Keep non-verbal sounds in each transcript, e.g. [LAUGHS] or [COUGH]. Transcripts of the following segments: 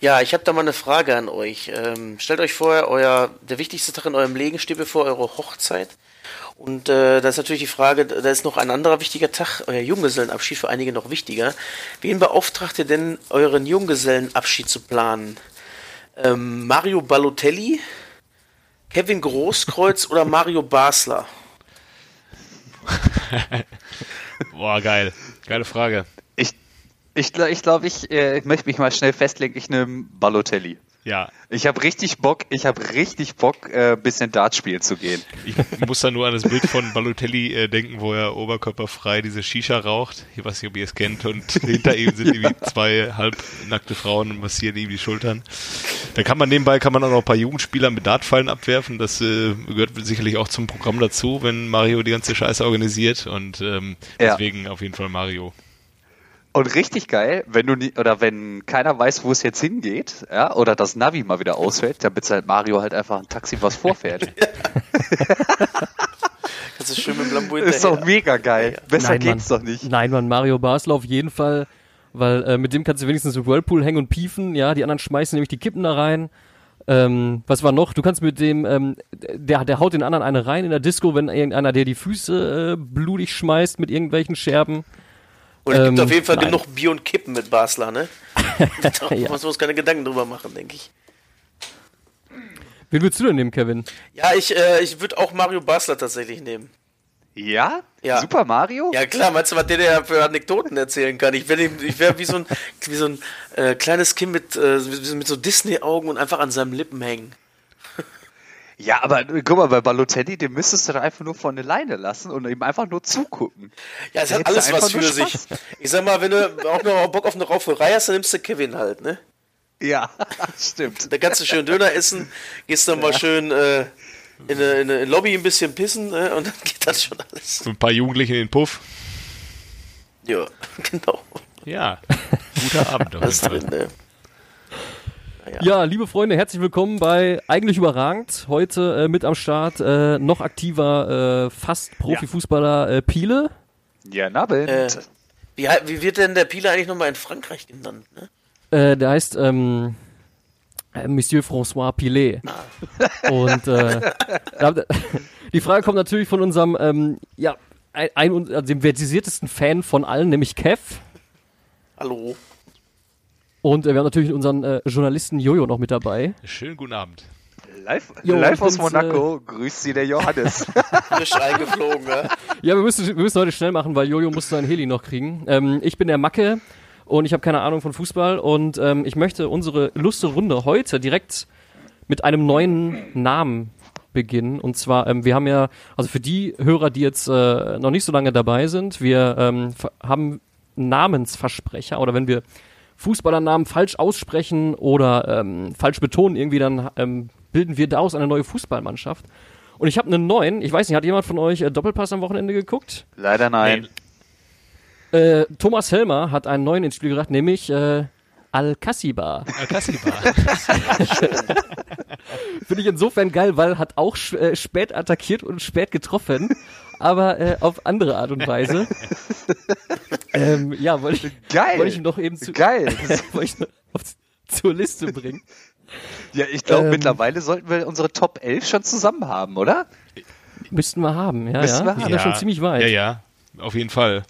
Ja, ich habe da mal eine Frage an euch. Ähm, stellt euch vor, euer der wichtigste Tag in eurem Leben steht bevor eure Hochzeit. Und äh, da ist natürlich die Frage, da ist noch ein anderer wichtiger Tag, euer Junggesellenabschied für einige noch wichtiger. Wen beauftragt ihr denn, euren Junggesellenabschied zu planen? Ähm, Mario Balotelli, Kevin Großkreuz oder Mario Basler? [LAUGHS] Boah, geil. Geile Frage. Ich glaube, ich, glaub, ich, äh, möchte mich mal schnell festlegen, ich nehme Balotelli. Ja. Ich habe richtig Bock, ich habe richtig Bock, äh, bisschen Dart spielen zu gehen. Ich muss da nur an das Bild von Balotelli äh, denken, wo er oberkörperfrei diese Shisha raucht. Ich weiß nicht, ob ihr es kennt. Und [LAUGHS] hinter ihm sind irgendwie zwei halbnackte Frauen und massieren ihm die Schultern. Da kann man nebenbei kann man auch noch ein paar Jugendspieler mit Dartpfeilen abwerfen. Das äh, gehört sicherlich auch zum Programm dazu, wenn Mario die ganze Scheiße organisiert. Und ähm, deswegen ja. auf jeden Fall Mario. Und richtig geil, wenn du nie, oder wenn keiner weiß, wo es jetzt hingeht, ja, oder das Navi mal wieder ausfällt, dann bezahlt Mario halt einfach ein Taxi, was vorfährt. [LAUGHS] das ist schön mit dem Lambo Ist doch mega geil. Besser Nein, geht's Mann. doch nicht. Nein, man, Mario Basler auf jeden Fall, weil äh, mit dem kannst du wenigstens im Whirlpool hängen und piefen, ja, die anderen schmeißen nämlich die Kippen da rein. Ähm, was war noch? Du kannst mit dem, ähm, der, der haut den anderen eine rein in der Disco, wenn irgendeiner der die Füße äh, blutig schmeißt mit irgendwelchen Scherben. Und es ähm, gibt auf jeden Fall nein. genug Bier und Kippen mit Basler, ne? [LAUGHS] da ja. muss man uns keine Gedanken drüber machen, denke ich. Wen würdest du denn nehmen, Kevin? Ja, ich, äh, ich würde auch Mario Basler tatsächlich nehmen. Ja? ja? Super Mario? Ja, klar, meinst du, was der, der für Anekdoten erzählen kann? Ich wäre wär wie so ein, wie so ein äh, kleines Kind mit, äh, mit so Disney-Augen und einfach an seinem Lippen hängen. Ja, aber guck mal, bei Balotelli, den müsstest du da einfach nur von der Leine lassen und ihm einfach nur zugucken. Ja, es hat alles was für sich. Ich sag mal, wenn du auch noch Bock auf eine Rauferei hast, dann nimmst du Kevin halt, ne? Ja, [LAUGHS] stimmt. Da kannst du schön Döner essen, gehst dann ja. mal schön äh, in, eine, in eine Lobby ein bisschen pissen ne? und dann geht das schon alles. So ein paar Jugendliche in den Puff. Ja, [LAUGHS] genau. Ja, guter Abend. Was drin, ne? Ja. ja, liebe Freunde, herzlich willkommen bei Eigentlich überragend. Heute äh, mit am Start äh, noch aktiver, äh, fast Profifußballer äh, Piele. Ja, Nabend. Äh, wie, wie wird denn der Piele eigentlich nochmal in Frankreich genannt? Ne? Äh, der heißt ähm, äh, Monsieur François Pilet. Ah. Und äh, [LAUGHS] die Frage kommt natürlich von unserem, ähm, ja, ein, ein, also dem versiertesten Fan von allen, nämlich Kev. Hallo. Und äh, wir haben natürlich unseren äh, Journalisten Jojo noch mit dabei. Schönen guten Abend. Live, jo, live aus Monaco, äh, grüßt Sie der Johannes. [LAUGHS] Frisch eingeflogen, ne? Ja, wir müssen, wir müssen heute schnell machen, weil Jojo muss sein Heli noch kriegen. Ähm, ich bin der Macke und ich habe keine Ahnung von Fußball und ähm, ich möchte unsere lustige Runde heute direkt mit einem neuen Namen beginnen. Und zwar, ähm, wir haben ja, also für die Hörer, die jetzt äh, noch nicht so lange dabei sind, wir ähm, haben Namensversprecher oder wenn wir Fußballernamen falsch aussprechen oder ähm, falsch betonen, irgendwie dann ähm, bilden wir daraus eine neue Fußballmannschaft. Und ich habe einen neuen, ich weiß nicht, hat jemand von euch äh, Doppelpass am Wochenende geguckt? Leider nein. Äh, Thomas Helmer hat einen neuen ins Spiel gebracht, nämlich äh, Al-Kassiba. Al-Kassiba. [LAUGHS] [LAUGHS] Finde ich insofern geil, weil hat auch äh, spät attackiert und spät getroffen aber äh, auf andere Art und Weise. [LAUGHS] ähm, ja, wollte ich, Geil. wollte ich noch eben zu, Geil. [LAUGHS] wollte ich noch auf, zur Liste bringen. Ja, ich glaube, ähm, mittlerweile sollten wir unsere Top 11 schon zusammen haben, oder? Müssten wir haben, ja, Müssten ja. Wir haben. ja. schon ziemlich weit. Ja, ja, auf jeden Fall.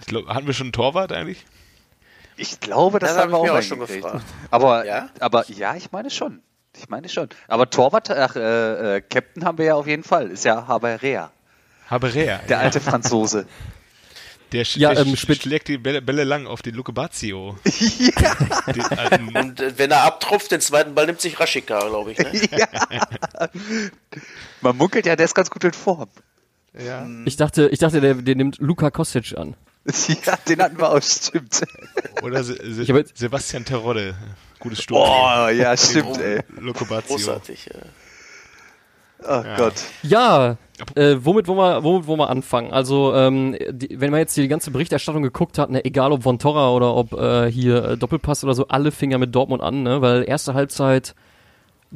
Ich glaub, hatten wir schon einen Torwart eigentlich? Ich glaube, das, das haben wir auch, auch schon gefragt. Aber ja? aber ja, ich meine schon. Ich meine schon. Aber Torwart, ach, äh, äh, Captain haben wir ja auf jeden Fall. Ist ja Haberea. Haberea. Der alte Franzose. Der, sch ja, der ähm, sch schlägt die Bälle, Bälle, lang auf den Luke Bazio. [LAUGHS] ja. Und äh, wenn er abtropft, den zweiten Ball nimmt sich Raschika, glaube ich. Ne? [LAUGHS] ja. Man munkelt ja, der ist ganz gut in Form. Ja. Ich dachte, ich dachte der, der nimmt Luka Kostic an. Ja, den hatten wir auch, stimmt. Oder Se Se Sebastian Terodde. Gutes Sturm. Oh, ja, stimmt, ey. Luke Bazio. Großartig, ja. Oh ja. Gott. Ja, äh, womit wollen wir, womit wollen wir anfangen? Also, ähm, die, wenn man jetzt die ganze Berichterstattung geguckt hat, ne, egal ob Von Torra oder ob äh, hier äh, Doppelpass oder so, alle Finger mit Dortmund an, ne? Weil erste Halbzeit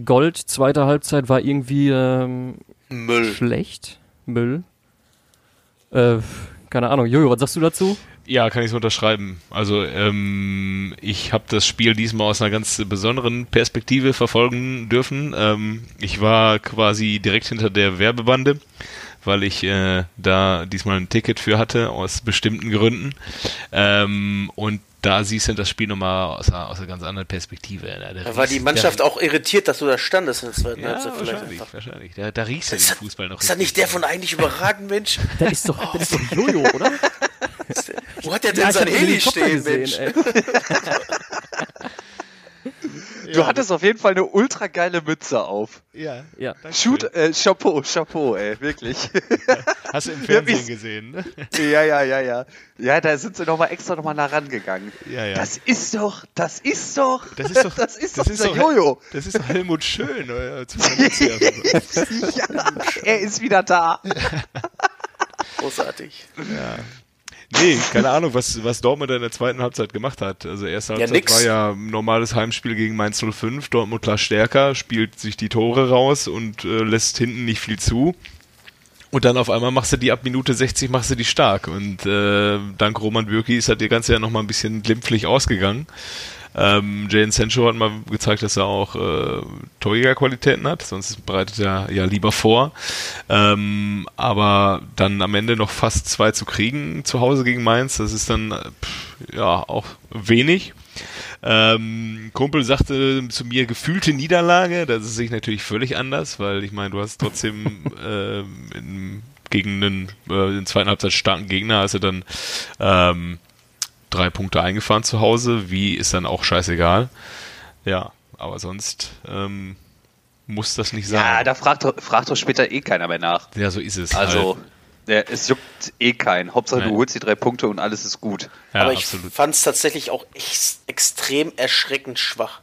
Gold, zweite Halbzeit war irgendwie ähm, Müll. schlecht. Müll. Äh, keine Ahnung. Jojo, was sagst du dazu? Ja, kann ich so unterschreiben. Also ähm, ich habe das Spiel diesmal aus einer ganz besonderen Perspektive verfolgen dürfen. Ähm, ich war quasi direkt hinter der Werbebande, weil ich äh, da diesmal ein Ticket für hatte, aus bestimmten Gründen. Ähm, und da siehst du das Spiel nochmal aus, einer- aus einer ganz anderen Perspektive. Da, Da war die Mannschaft auch irritiert, dass du da standest in der zweiten ja, Halbzeit vielleicht wahrscheinlich, einfach. wahrscheinlich. Da, da riechst du den das, Fußball noch ist das nicht der von eigentlich überragend, Mensch? Der ist doch, der ist doch Jojo, oder? [LAUGHS] Wo hat der denn Ja, sein Heli stehen, gesehen, Mensch? ey. [LAUGHS] Du hattest auf jeden Fall eine ultra geile Mütze auf. Ja. Ja. Shoot, äh, Chapeau, Chapeau, ey, wirklich. [LAUGHS] Hast du im Ja, Fernsehen gesehen, ne? ja, ja, ja, ja. Ja, da sind sie nochmal extra nochmal nah rangegangen. Ja, ja. Das ist doch, das ist doch, Das ist doch, das ist das doch ist der doch, Jojo. Das ist doch Helmut Schön. Oder? [LAUGHS] Ja, er ist wieder da. Großartig. Nee, keine Ahnung, was, was Dortmund in der zweiten Halbzeit gemacht hat. Also erste Ja, Halbzeit nix. war ja ein normales Heimspiel gegen Mainz 05. Dortmund klar stärker, spielt sich die Tore raus und äh, lässt hinten nicht viel zu. Und dann auf einmal machst du die ab Minute 60 machst du die stark. Und äh, dank Roman Bürki ist halt die ganze ja noch mal ein bisschen glimpflich ausgegangen. Ähm, Jadon Sancho hat mal gezeigt, dass er auch äh, Torjägerqualitäten hat, sonst bereitet er ja lieber vor. Ähm, aber dann am Ende noch fast zwei zu kriegen zu Hause gegen Mainz, das ist dann äh, pff, ja auch wenig. Ähm, Kumpel sagte zu mir gefühlte Niederlage, das ist sich natürlich völlig anders, weil ich meine, du hast trotzdem [LAUGHS] ähm, in, gegen einen äh, in zweiten Halbzeit starken Gegner, also dann ähm, drei Punkte eingefahren zu Hause, wie ist dann auch scheißegal. Ja, aber sonst ähm, muss das nicht sein. Ja, da fragt, doch- fragt doch später eh keiner mehr nach. ja, so ist es. Also, halt. der, es juckt eh keinen. Hauptsache, Nein. du holst die drei Punkte und alles ist gut. ja, Aber ich fand es tatsächlich auch ex extrem erschreckend schwach.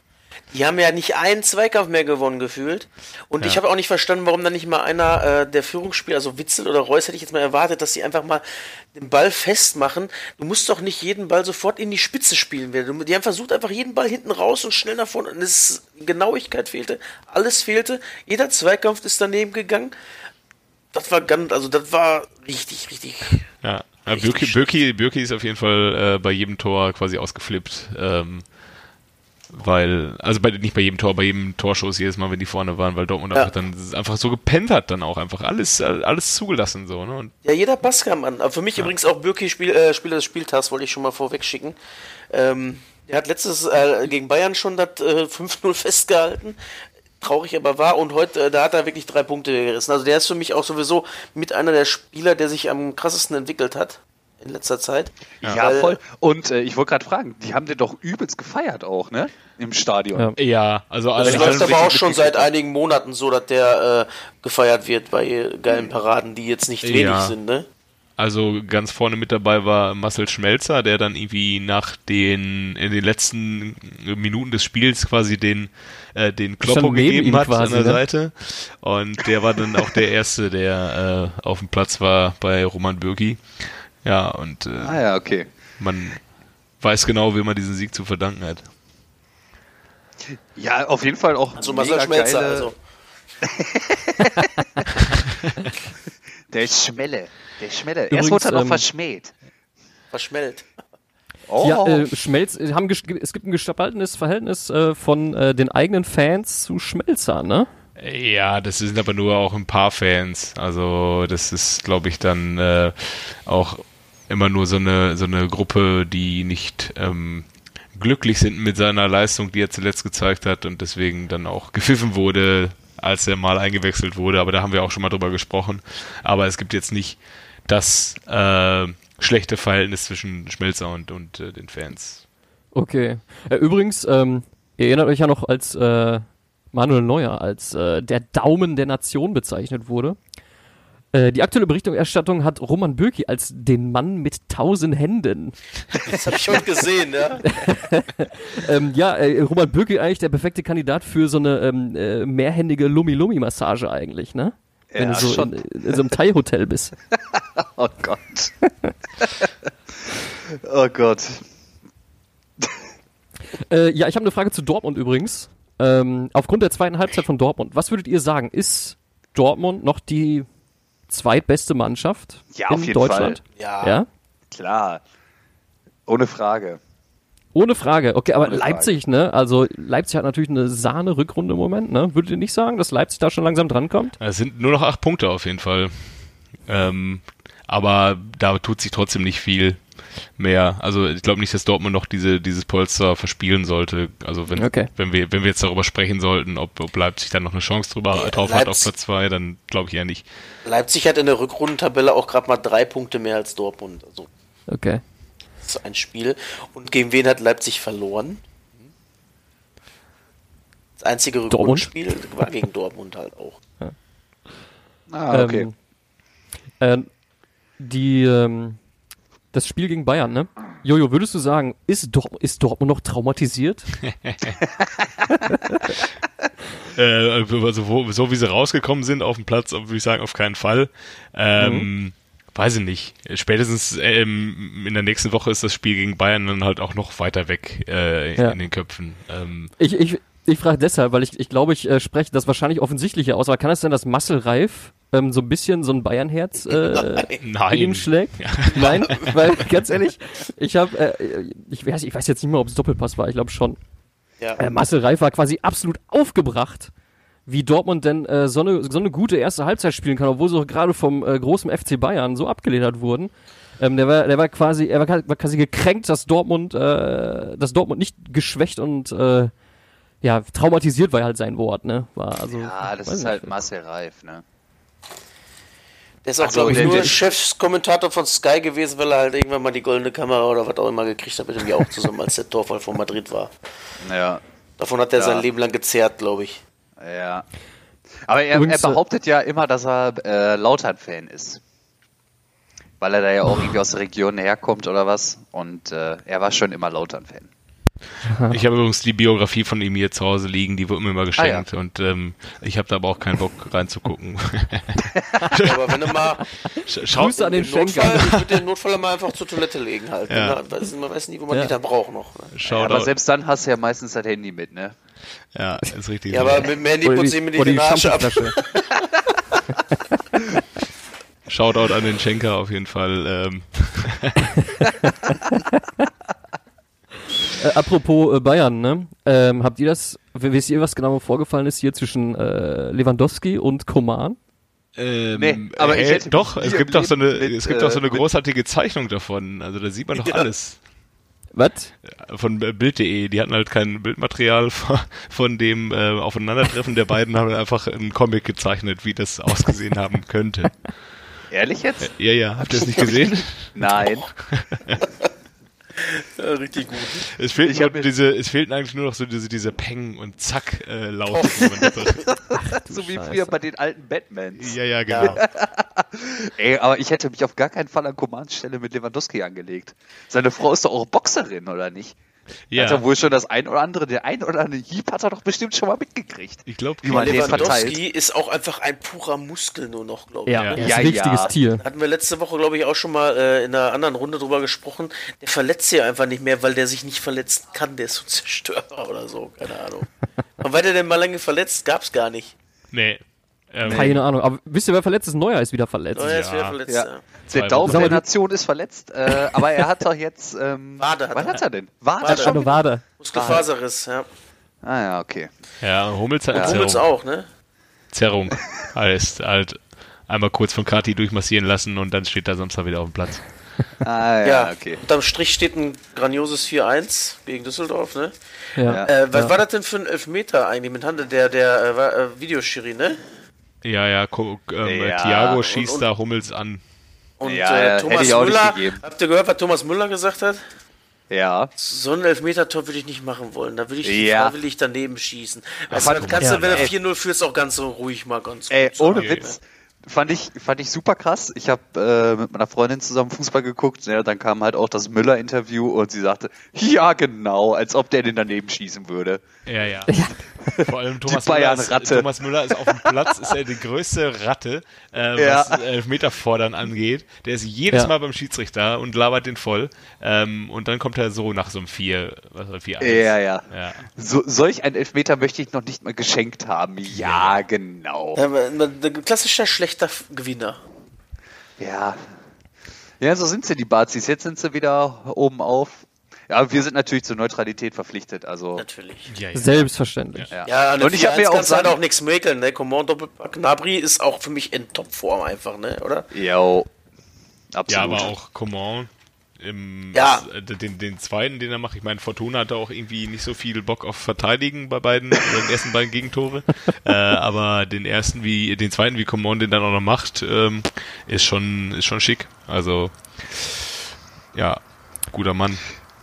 Die haben ja nicht einen Zweikampf mehr gewonnen gefühlt. Und ich Ja. habe auch nicht verstanden, warum dann nicht mal einer äh, der Führungsspieler, also Witzel oder Reus, hätte ich jetzt mal erwartet, dass sie einfach mal den Ball festmachen. Du musst doch nicht jeden Ball sofort in die Spitze spielen. Die haben versucht, einfach jeden Ball hinten raus und schnell nach vorne. Und es Genauigkeit fehlte, alles fehlte. Jeder Zweikampf ist daneben gegangen. Das war ganz, also das war richtig, richtig. Ja, Birki, Birki, Birki ist auf jeden Fall äh, bei jedem Tor quasi ausgeflippt. Ähm, weil, also bei, nicht bei jedem Tor, bei jedem Torschuss jedes Mal, wenn die vorne waren, weil Dortmund Ja. einfach dann einfach so gepennt hat, dann auch einfach alles, äh, alles zugelassen so, ne? Und Ja, jeder Pass kam an. Aber für mich übrigens auch Birki Spiel, äh, Spieler des Spieltags, wollte ich schon mal vorweg schicken. Ähm, er hat letztes äh, gegen Bayern schon das äh, 5-0 festgehalten. Traurig aber war und heute, äh, da hat er wirklich drei Punkte gerissen. Also der ist für mich auch sowieso mit einer der Spieler, der sich am krassesten entwickelt hat in letzter Zeit. Ja, Weil- voll. Und äh, ich wollte gerade fragen, die haben den doch übelst gefeiert auch, ne? Im Stadion. Ja. ja, also Das alle, ich läuft das aber auch schon seit einigen Monaten so, dass der äh, gefeiert wird bei geilen Paraden, die jetzt nicht wenig Ja. sind, ne? Also ganz vorne mit dabei war Marcel Schmelzer, der dann irgendwie nach den in den letzten Minuten des Spiels quasi den äh, den Kloppo gegeben hat quasi, an der ne? Seite und der war dann auch der erste, der äh, auf dem Platz war bei Roman Bürki. Ja und äh, Ah ja, okay. man weiß genau, wie man diesen Sieg zu verdanken hat. Ja, auf jeden Fall auch Also Marcel Schmelzer, geile, also. [LAUGHS] Der Schmelle. Der Schmelle. Übrigens, Erst wurde er noch ähm, verschmäht. Verschmellt. Oh. Ja, äh, Schmelz, äh, haben es gibt ein gespaltenes Verhältnis äh, von äh, den eigenen Fans zu Schmelzer, ne? Ja, das sind aber nur auch ein paar Fans. Also das ist, glaube ich, dann äh, auch immer nur so eine so eine Gruppe, die nicht ähm, glücklich sind mit seiner Leistung, die er zuletzt gezeigt hat und deswegen dann auch [LAUGHS] gepfiffen wurde, als er mal eingewechselt wurde. Aber da haben wir auch schon mal drüber gesprochen. Aber es gibt jetzt nicht das äh, schlechte Verhältnis zwischen Schmelzer und, und äh, den Fans. Okay. Äh, übrigens, ähm, ihr erinnert euch ja noch, als äh, Manuel Neuer als äh, der Daumen der Nation bezeichnet wurde. Äh, die aktuelle Berichterstattung hat Roman Bürki als den Mann mit tausend Händen. Das habe ich heute gesehen, ja. [LAUGHS] Ähm, ja, äh, Roman Bürki eigentlich der perfekte Kandidat für so eine ähm, äh, mehrhändige Lumi-Lumi-Massage eigentlich, ne? Wenn Ja, du so schon. in, in so einem Thai-Hotel bist. [LAUGHS] Oh Gott. oh Gott. [LAUGHS] Äh, ja, ich habe eine Frage zu Dortmund übrigens. Ähm, aufgrund der zweiten Halbzeit von Dortmund, was würdet ihr sagen? Ist Dortmund noch die zweitbeste Mannschaft Ja, in auf jeden Deutschland? Ja. Ja? Klar. Ohne Frage. Ohne Frage. Okay, aber Ohne Frage. Leipzig, ne? Also Leipzig hat natürlich eine Sahne-Rückrunde im Moment, ne? Würdet ihr nicht sagen, dass Leipzig da schon langsam drankommt? Es sind nur noch acht Punkte auf jeden Fall. Ähm, aber da tut sich trotzdem nicht viel mehr. Also ich glaube nicht, dass Dortmund noch diese, dieses Polster verspielen sollte. Also wenn, Okay. wenn wir, wenn wir jetzt darüber sprechen sollten, ob, ob Leipzig dann noch eine Chance drüber Ja, drauf hat auf Leipzig- Platz zwei, dann glaube ich eher nicht. Leipzig hat in der Rückrundentabelle auch gerade mal drei Punkte mehr als Dortmund. Also Okay. das ist ein Spiel. Und gegen wen hat Leipzig verloren? Das einzige? Rückrundenspiel war gegen Dortmund halt auch. Ah, okay. Ähm, äh, die, ähm, das Spiel gegen Bayern, ne? Jojo, würdest du sagen, ist, Dort ist Dortmund noch traumatisiert? [LAUGHS] Äh, also wo, so wie sie rausgekommen sind auf dem Platz, würde ich sagen, auf keinen Fall. Ähm, Weiß ich nicht. Spätestens ähm, in der nächsten Woche ist das Spiel gegen Bayern dann halt auch noch weiter weg äh, Ja. in den Köpfen. Ähm, Ich, ich, ich frage deshalb, weil ich, ich glaube, ich äh, spreche das wahrscheinlich offensichtlicher aus, aber kann es sein, dass Marcel Reif ähm, so ein bisschen so ein Bayernherz äh, in [LAUGHS] ihm nein. schlägt? Nein, [LAUGHS] weil ganz ehrlich, ich habe, äh, ich, weiß, ich weiß jetzt nicht mehr, ob es Doppelpass war, ich glaube schon. Ja. Äh, Marcel Reif war quasi absolut aufgebracht, wie Dortmund denn äh, so, eine, so eine gute erste Halbzeit spielen kann, obwohl sie auch gerade vom äh, großen FC Bayern so abgeledert wurden. Ähm, der war, der war quasi, er war, war quasi gekränkt, dass Dortmund, äh, dass Dortmund nicht geschwächt und äh, ja traumatisiert war halt sein Wort, ne? War also. Ja, das ist halt Marcel Reif, ne? Der ist auch, Also, glaube ich, der- nur der- Chefskommentator von Sky gewesen, weil er halt irgendwann mal die goldene Kamera oder was auch immer gekriegt hat mit dem auch zusammen, als der [LAUGHS] Torfall von Madrid war. Ja. Davon hat er Ja. sein Leben lang gezerrt, glaube ich. Ja. Aber er, er behauptet ja immer, dass er äh, Lautern-Fan ist. Weil er da ja auch irgendwie aus der Region herkommt oder was. Und äh, er war schon immer Lautern-Fan. [LAUGHS] Ich habe übrigens die Biografie von ihm hier zu Hause liegen, die wurde mir immer Ah, geschenkt und ähm, ich habe da aber auch keinen Bock reinzugucken. [LAUGHS] Aber wenn er mal Sch- Schaut, Grüße an den Notfall, Schenker. ich würde den Notfall mal einfach zur Toilette legen halt. Ja. Ne? Weiß, man weiß nie, wo man Ja. die dann braucht noch. Ne? Ja, aber selbst dann hast du ja meistens das Handy mit, ne? Ja, ist richtig. Ja, so. aber mit dem Handy putze ich die, mir die den Arsch ab. Shoutout an den Schenker auf jeden Fall. Ähm, [LAUGHS] Äh, apropos äh, Bayern, ne? Ähm, habt ihr das, wisst ihr, was genau vorgefallen ist hier zwischen äh, Lewandowski und Koman? ähm, Nee, aber ich hä, hätte doch, es gibt doch so eine, mit, es gibt doch so eine äh, mit- großartige Zeichnung davon. Also da sieht man doch Ja. alles. Was? Von äh, Bild.de, die hatten halt kein Bildmaterial [LAUGHS] von, dem äh, Aufeinandertreffen der beiden, haben einfach einen Comic gezeichnet, wie das ausgesehen haben könnte. Ehrlich jetzt? Ja, ja, habt ihr das nicht [LAUGHS] gesehen? Nein. [LAUGHS] Ja, richtig gut. Es fehlt Ich nur diese, es fehlten eigentlich nur noch so diese, diese Peng und Zack äh, Laute. die man da drin- [LAUGHS] so wie Scheiße. früher bei den alten Batmans. ja, ja, genau. [LAUGHS] Ey, aber ich hätte mich auf gar keinen Fall an Commands Stelle mit Lewandowski angelegt. Seine Frau ist doch auch Boxerin, oder nicht? Ja, Hat er wohl schon das ein oder andere, der ein oder andere Hieb hat er doch bestimmt schon mal mitgekriegt. ich glaube, den Lewandowski ist auch einfach ein purer Muskel nur noch, glaube ich. Ja, Ja. er ist Ja, ein richtiges ja. Tier. Hatten wir letzte Woche, glaube ich, auch schon mal äh, in einer anderen Runde drüber gesprochen. Der verletzt sich einfach nicht mehr, weil der sich nicht verletzen kann. Der ist so Zerstörer oder so. Keine Ahnung. [LAUGHS] Und weil der denn mal lange verletzt, gab's gar nicht. nee. Ähm, Keine Ahnung. Aber wisst ihr, wer verletzt ist? Neuer ist wieder verletzt. Oh, er ist wieder verletzt. Ja. Ja. Der Daumen der Nation ist verletzt, äh, aber er hat doch jetzt. Ähm, [LAUGHS] Wade hat wann er. hat er denn? Wade, Wade. schon? Eine Wade. Muskelfaserriss, ja. Ah ja, okay. Ja, Hummels hat Ja. eine Hummels Zerrung. auch, ne? Zerrung. [LAUGHS] Heißt halt einmal kurz von Kati durchmassieren lassen und dann steht er Samstag wieder auf dem Platz. Ah ja, Ja, okay. unterm Strich steht ein grandioses 4-1 gegen Düsseldorf, ne? Ja. Äh, was Ja. war das denn für ein Elfmeter eigentlich mit Hande? Der, der äh, war, äh, Videoschiri, ne? Ja, ja, Ko- ähm, Ja, Thiago und- schießt und- da Hummels an. Und Ja, äh, Thomas Müller, habt ihr gehört, was Thomas Müller gesagt hat? Ja. So ein Elfmeter-Tor würde ich nicht machen wollen. Da würde ich Ja. freiwillig daneben schießen. Weißt du, dann kannst ja, du, wenn du ey. 4-0 führst, auch ganz so ruhig mal ganz Ey, gut sagen. ohne Witz. Fand ich, fand ich super krass. Ich habe äh, mit meiner Freundin zusammen Fußball geguckt. Ja, dann kam halt auch das Müller-Interview und sie sagte, ja genau, als ob der den daneben schießen würde. Ja, ja. Vor allem Thomas, Müller ist. Thomas Müller ist auf dem Platz, ist er die größte Ratte, äh, Ja. was Elfmeterfordern angeht. Der ist jedes Ja. Mal beim Schiedsrichter und labert den voll. Ähm, und dann kommt er so nach so einem 4, was war 4 Ja, ja. ja. So, solch einen Elfmeter möchte ich noch nicht mal geschenkt haben. Ja, genau. Ja, ein klassischer schlechter F- Gewinner. Ja. Ja, so sind sie, die Bazis. Jetzt sind sie wieder oben auf. Ja, wir sind natürlich zur Neutralität verpflichtet. Also, Natürlich. Ja, ja. Selbstverständlich. ja. Ja, an Und ich habe mir auch halt sagen, auch nichts mäkeln, ne? Command Doppelpack. Nabri ist auch für mich in Topform einfach, ne? Oder? Ja, absolut. aber auch Coman. Im, Ja. äh, den, den zweiten, den er macht, ich meine, Fortuna hatte auch irgendwie nicht so viel Bock auf Verteidigen bei beiden, bei den ersten beiden Gegentore. [LAUGHS] äh, aber den ersten wie, den zweiten wie Coman den dann auch noch macht, ähm, ist schon, ist schon schick. Also, ja, guter Mann.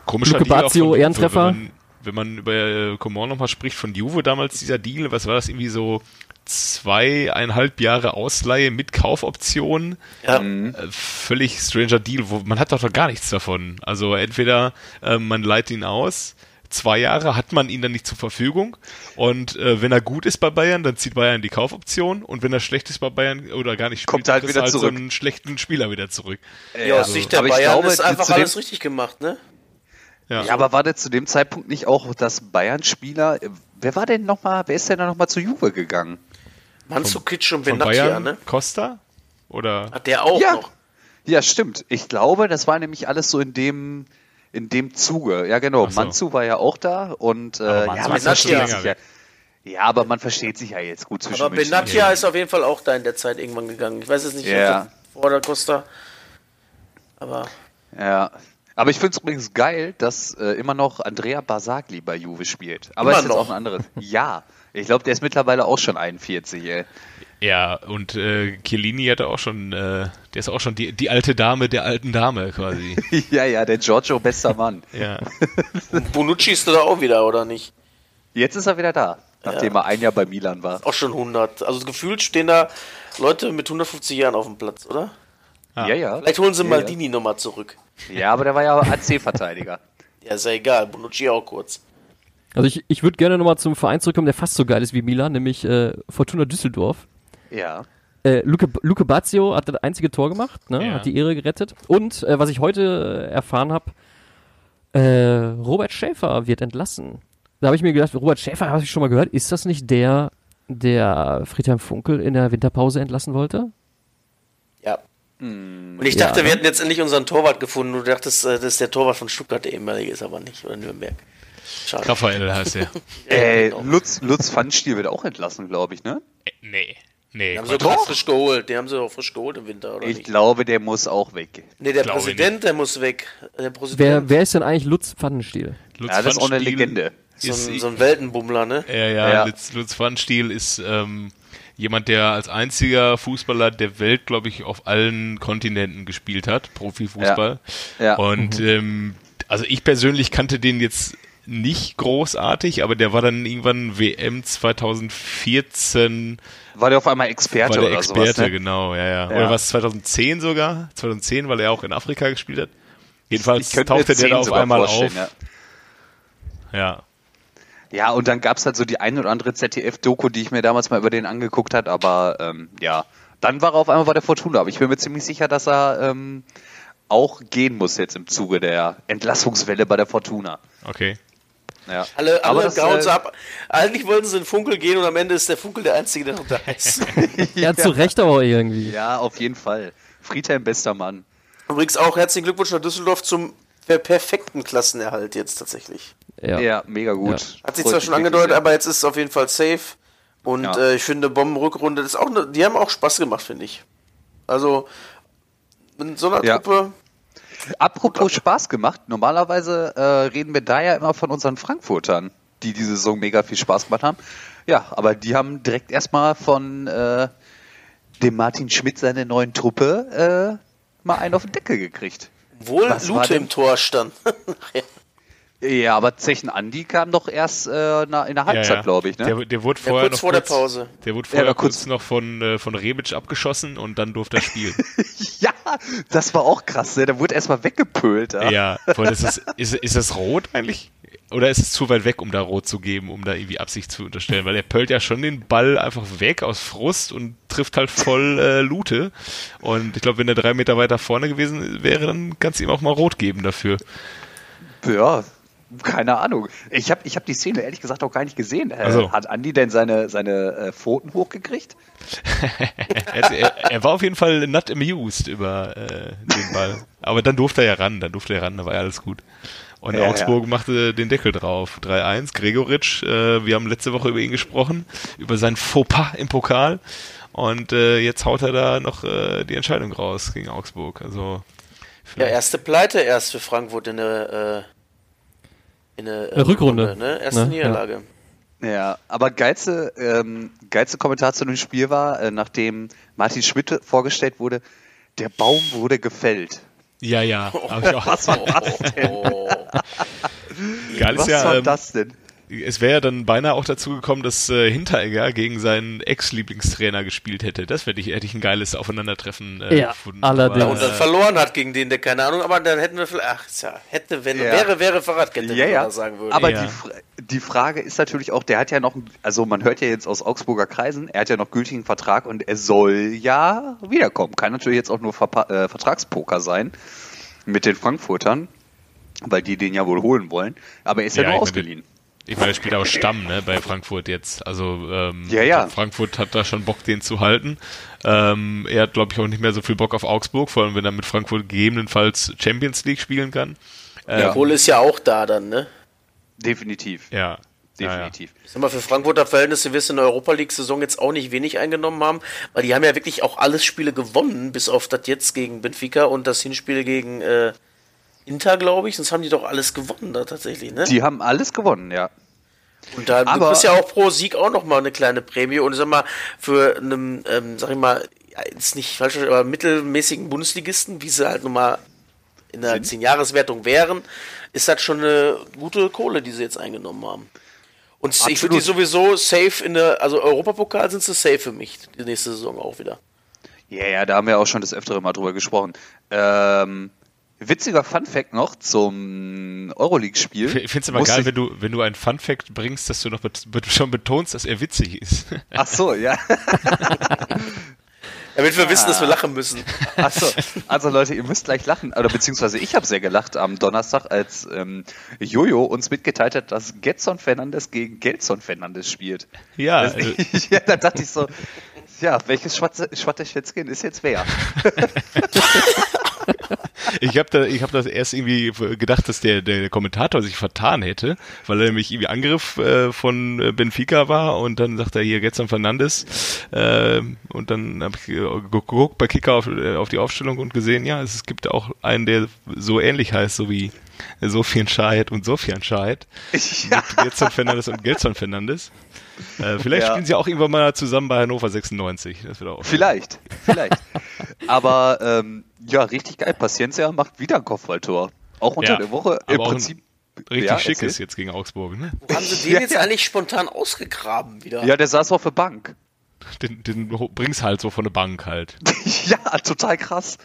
Komischer Luke Deal auch Bazio, Ehrentreffer. Wenn man, wenn man über äh, Coman nochmal spricht von Juve damals, dieser Deal, was war das irgendwie so zweieinhalb Jahre Ausleihe mit Kaufoption? Ja. Äh, völlig stranger Deal, wo man hat doch gar nichts davon. Also entweder äh, man leiht ihn aus, zwei Jahre hat man ihn dann nicht zur Verfügung und äh, wenn er gut ist bei Bayern, dann zieht Bayern die Kaufoption und wenn er schlecht ist bei Bayern oder gar nicht spielt, Kommt er halt wieder du zurück. so einen schlechten Spieler wieder zurück. Ja, aus Sicht der Bayern glaube, ist einfach alles richtig gemacht, ne? Ja, Ja, aber war der zu dem Zeitpunkt nicht auch das Bayern-Spieler? Wer war denn nochmal, wer ist denn da nochmal zu Juve gegangen? Mandzukic und Benatia, ne? Costa oder Hat der auch Ja. noch. Ja, stimmt. Ich glaube, das war nämlich alles so in dem, in dem Zuge. Ja, genau. So. Manzu war ja auch da und äh, Aber ja, man versteht sich ja. Ja, aber man versteht sich ja jetzt gut zwischen Aber. Benatia ist auf jeden Fall auch da in der Zeit irgendwann gegangen. Ich weiß jetzt nicht, Ja. vor der Costa. Aber Ja. Aber ich finde es übrigens geil, dass äh, immer noch Andrea Basagli bei Juve spielt. Aber Immer ist jetzt noch? auch ein anderes. Ja. [LAUGHS] Ich glaube, der ist mittlerweile auch schon 41, ey. ja und äh, Chiellini hatte auch schon, äh, der ist auch schon die, die alte Dame der alten Dame quasi. [LAUGHS] ja, ja, der Giorgio, bester Mann. ja. Bonucci ist da auch wieder, oder nicht? Jetzt ist er wieder da, nachdem er ein Jahr bei Milan war. Auch schon 100. Also gefühlt stehen da Leute mit 150 Jahren auf dem Platz, oder? Ah. Ja, ja. Vielleicht holen sie Ja, Maldini nochmal zurück. Ja, aber der war ja AC-Verteidiger. Ja, ist ja egal. Bonucci auch kurz. Also ich, ich würde gerne nochmal zum Verein zurückkommen, der fast so geil ist wie Milan, nämlich äh, Fortuna Düsseldorf. Ja. Äh, Luke, Luke Bazio hat das einzige Tor gemacht, ne? Ja. hat die Ehre gerettet. Und äh, was ich heute äh, erfahren habe, äh, Robert Schäfer wird entlassen. Da habe ich mir gedacht, Robert Schäfer habe ich schon mal gehört. Ist das nicht der, der Friedhelm Funkel in der Winterpause entlassen wollte? Ja. Hm. Und ich Ja, dachte, ne? wir hätten jetzt endlich unseren Torwart gefunden. Du dachtest, äh, das ist der Torwart von Stuttgart, der ehemalige ist aber nicht. Oder Nürnberg. Schade. Raphael heißt er. [LAUGHS] Äh, genau. Lutz, Lutz Pfannstiel wird auch entlassen, glaube ich, ne? Äh, nee. Nee, Die haben sie doch frisch geholt. Die haben sie auch frisch geholt im Winter, oder Ich nicht? glaube, der muss auch weg. Nee, der glaube Präsident, der muss weg. Der Wer, Präsident. wer ist denn eigentlich Lutz Pfannenstiel? Lutz Ja, das ist auch eine Legende. so, ein, so ein Weltenbummler, ne? Ja, ja, Ja. Lutz, Lutz Pfannstiel ist ähm, jemand, der als einziger Fußballer der Welt, glaube ich, auf allen Kontinenten gespielt hat, Profifußball. Ja. Ja. Und ähm, also ich persönlich kannte den jetzt nicht großartig, aber der war dann irgendwann WM 2014 War der auf einmal Experte war der oder Experte, sowas, ne? genau, ja, ja. Ja. Oder was 2010 sogar? 2010, weil er auch in Afrika gespielt hat. Jedenfalls tauchte der 10 da auf einmal auf. Ja. Ja. ja, und dann gab's halt so die ein oder andere ZDF-Doku, die ich mir damals mal über den angeguckt hat, aber ähm, ja, dann war er auf einmal bei der Fortuna. Aber ich bin mir ziemlich sicher, dass er ähm, auch gehen muss jetzt im Zuge der Entlassungswelle bei der Fortuna. Okay. Ja. Alle, Aber alle das, grauen äh, sie ab. Eigentlich wollten sie in Funkel gehen und am Ende ist der Funkel der Einzige, der noch da ist. [LAUGHS] Ja, zu Recht aber irgendwie. Ja, auf jeden Fall. Friedhelm, bester Mann. Übrigens auch herzlichen Glückwunsch nach Düsseldorf zum per perfekten Klassenerhalt jetzt tatsächlich. Ja, Ja. mega gut. Hat sich zwar schon angedeutet, aber jetzt ist es auf jeden Fall safe. Und Ja. äh, ich finde, Bombenrückrunde, das ist auch ne, die haben auch Spaß gemacht, finde ich. Also, in so einer Ja. Truppe, Apropos Spaß gemacht, normalerweise äh, reden wir da ja immer von unseren Frankfurtern, die diese Saison mega viel Spaß gemacht haben. Ja, aber die haben direkt erstmal von äh, dem Martin Schmidt seine neuen Truppe äh, mal einen auf den Deckel gekriegt. wohl Was Lute im Tor stand. [LAUGHS] Ja, aber Zechen Andi kam doch erst äh, in der Halbzeit, ja, ja. glaube ich, ne? Der, der wurde Ja, vorher kurz noch vor der kurz, Pause. Der wurde Ja, vorher kurz, kurz- noch von, äh, von Rebic abgeschossen und dann durfte er spielen. [LAUGHS] ja, das war auch krass, ne? Der wurde erstmal weggepölt. Ja. ja, weil das ist, ist, ist das rot eigentlich? Oder ist es zu weit weg, um da rot zu geben, um da irgendwie Absicht zu unterstellen? Weil er pölt ja schon den Ball einfach weg aus Frust und trifft halt voll [LAUGHS] äh, Lute. Und ich glaube, wenn er drei Meter weiter vorne gewesen wäre, dann kannst du ihm auch mal rot geben dafür. ja, Keine Ahnung. Ich habe ich hab die Szene ehrlich gesagt auch gar nicht gesehen. Äh, so. Hat Andi denn seine, seine äh, Pfoten hochgekriegt? [LAUGHS] er, er, er war auf jeden Fall not amused über äh, den Ball. Aber dann durfte er ja ran, dann durfte er ran, da war ja alles gut. Und Ja, Augsburg ja. machte den Deckel drauf. 3-1, Gregoritsch, äh, wir haben letzte Woche über ihn gesprochen, über sein Fauxpas im Pokal. Und äh, jetzt haut er da noch äh, die Entscheidung raus gegen Augsburg. Also Ja, erste Pleite erst für Frankfurt in der, äh, in der äh, Rückrunde. ne? Erste Ne? Niederlage. Ja, aber geilste, ähm, geilste Kommentar zu dem Spiel war, äh, nachdem Martin Schmidt vorgestellt wurde, der Baum wurde gefällt. ja, ja. [LAUGHS] Auch. Was war das [LAUGHS] denn? Oh. Geil ist Was ja, war ähm, das denn? Es wäre ja dann beinahe auch dazu gekommen, dass äh, Hinteregger gegen seinen Ex-Lieblingstrainer gespielt hätte. Das hätte ich, hätte ich ein geiles Aufeinandertreffen äh, Ja, gefunden. allerdings. Aber, Und dann verloren hat gegen den, der keine Ahnung, aber dann hätten wir vielleicht, ach, ist ja, hätte, wenn, Ja. wäre, wäre Fahrradkette, Ja, ja. sagen würde. Aber Ja. die, die Frage ist natürlich auch, der hat ja noch, einen- also man hört ja jetzt aus Augsburger Kreisen, er hat ja noch gültigen Vertrag und er soll ja wiederkommen. Kann natürlich jetzt auch nur Verpa äh, Vertragspoker sein mit den Frankfurtern, weil die den ja wohl holen wollen. Aber er ist ja, Ja, nur ich meine, ausgeliehen. Ich meine, er spielt auch Stamm, ne, bei Frankfurt jetzt. Also ähm, Ja, ja. Frankfurt hat da schon Bock, den zu halten. Ähm, er hat, glaube ich, auch nicht mehr so viel Bock auf Augsburg, vor allem wenn er mit Frankfurt gegebenenfalls Champions League spielen kann. Ähm, Der Kohle ist ja auch da dann, ne? Definitiv. Ja. Definitiv. Ich sag mal, für Frankfurter Verhältnisse wirst du in der Europa League-Saison jetzt auch nicht wenig eingenommen haben, weil die haben ja wirklich auch alles Spiele gewonnen, bis auf das jetzt gegen Benfica und das Hinspiel gegen äh, Inter, glaube ich. Sonst haben die doch alles gewonnen da tatsächlich, ne? Die haben alles gewonnen, ja. Und da Aber- kriegst ja auch pro Sieg auch noch mal eine kleine Prämie. Und ich sag mal, für einen, ähm, sag ich mal, ist nicht falsch, aber mittelmäßigen Bundesligisten, wie sie halt nun mal in der 10-Jahres-Wertung wären, ist das schon eine gute Kohle, die sie jetzt eingenommen haben. Und ich Absolut. würde die sowieso safe in der, also Europapokal sind sie safe für mich, die nächste Saison auch wieder. Ja, ja, da haben wir auch schon das Öftere mal drüber gesprochen. Ähm, witziger Funfact noch zum Euroleague-Spiel. Ich finde es immer geil, wenn du, wenn du einen Fun-Fact bringst, dass du noch bet schon betonst, dass er witzig ist. Ach so, ja. [LAUGHS] Damit wir wissen, dass wir lachen müssen. Achso, also Leute, ihr müsst gleich lachen. Oder beziehungsweise ich habe sehr gelacht am Donnerstag, als ähm, Jojo uns mitgeteilt hat, dass Getson Fernandes gegen Gelson Fernandes spielt. ja, Das, also, [LAUGHS] ja, da dachte ich so, ja, welches Schwatte, Schwatterschätzchen ist jetzt wer? [LAUGHS] ich habe da, ich habe das erst irgendwie gedacht, dass der, der Kommentator sich vertan hätte, weil er nämlich irgendwie Angriff äh, von äh, Benfica war und dann sagt er hier Getson Fernandes äh, und dann habe ich geguckt bei Kicker auf, äh, auf die Aufstellung und gesehen, ja, es gibt auch einen, der so ähnlich heißt, so wie Sofian Scheidt und Sofian Scheidt. [LAUGHS] ja. Getson Fernandes und Gelson Fernandes. Äh, vielleicht Ja. spielen sie auch irgendwann mal zusammen bei Hannover 96. Das wird auch. Vielleicht, vielleicht. Aber ähm, ja, richtig geil. Paciencia macht wieder ein Kopfballtor. Auch unter Ja, der Woche. Im Prinzip. Richtig Ja, schick ist jetzt gegen Augsburg, ne? Wo haben sie den Ja, jetzt ja. eigentlich spontan ausgegraben wieder? Ja, der saß auf der Bank. Den, den bringst halt so von der Bank halt. [LAUGHS] ja, total krass.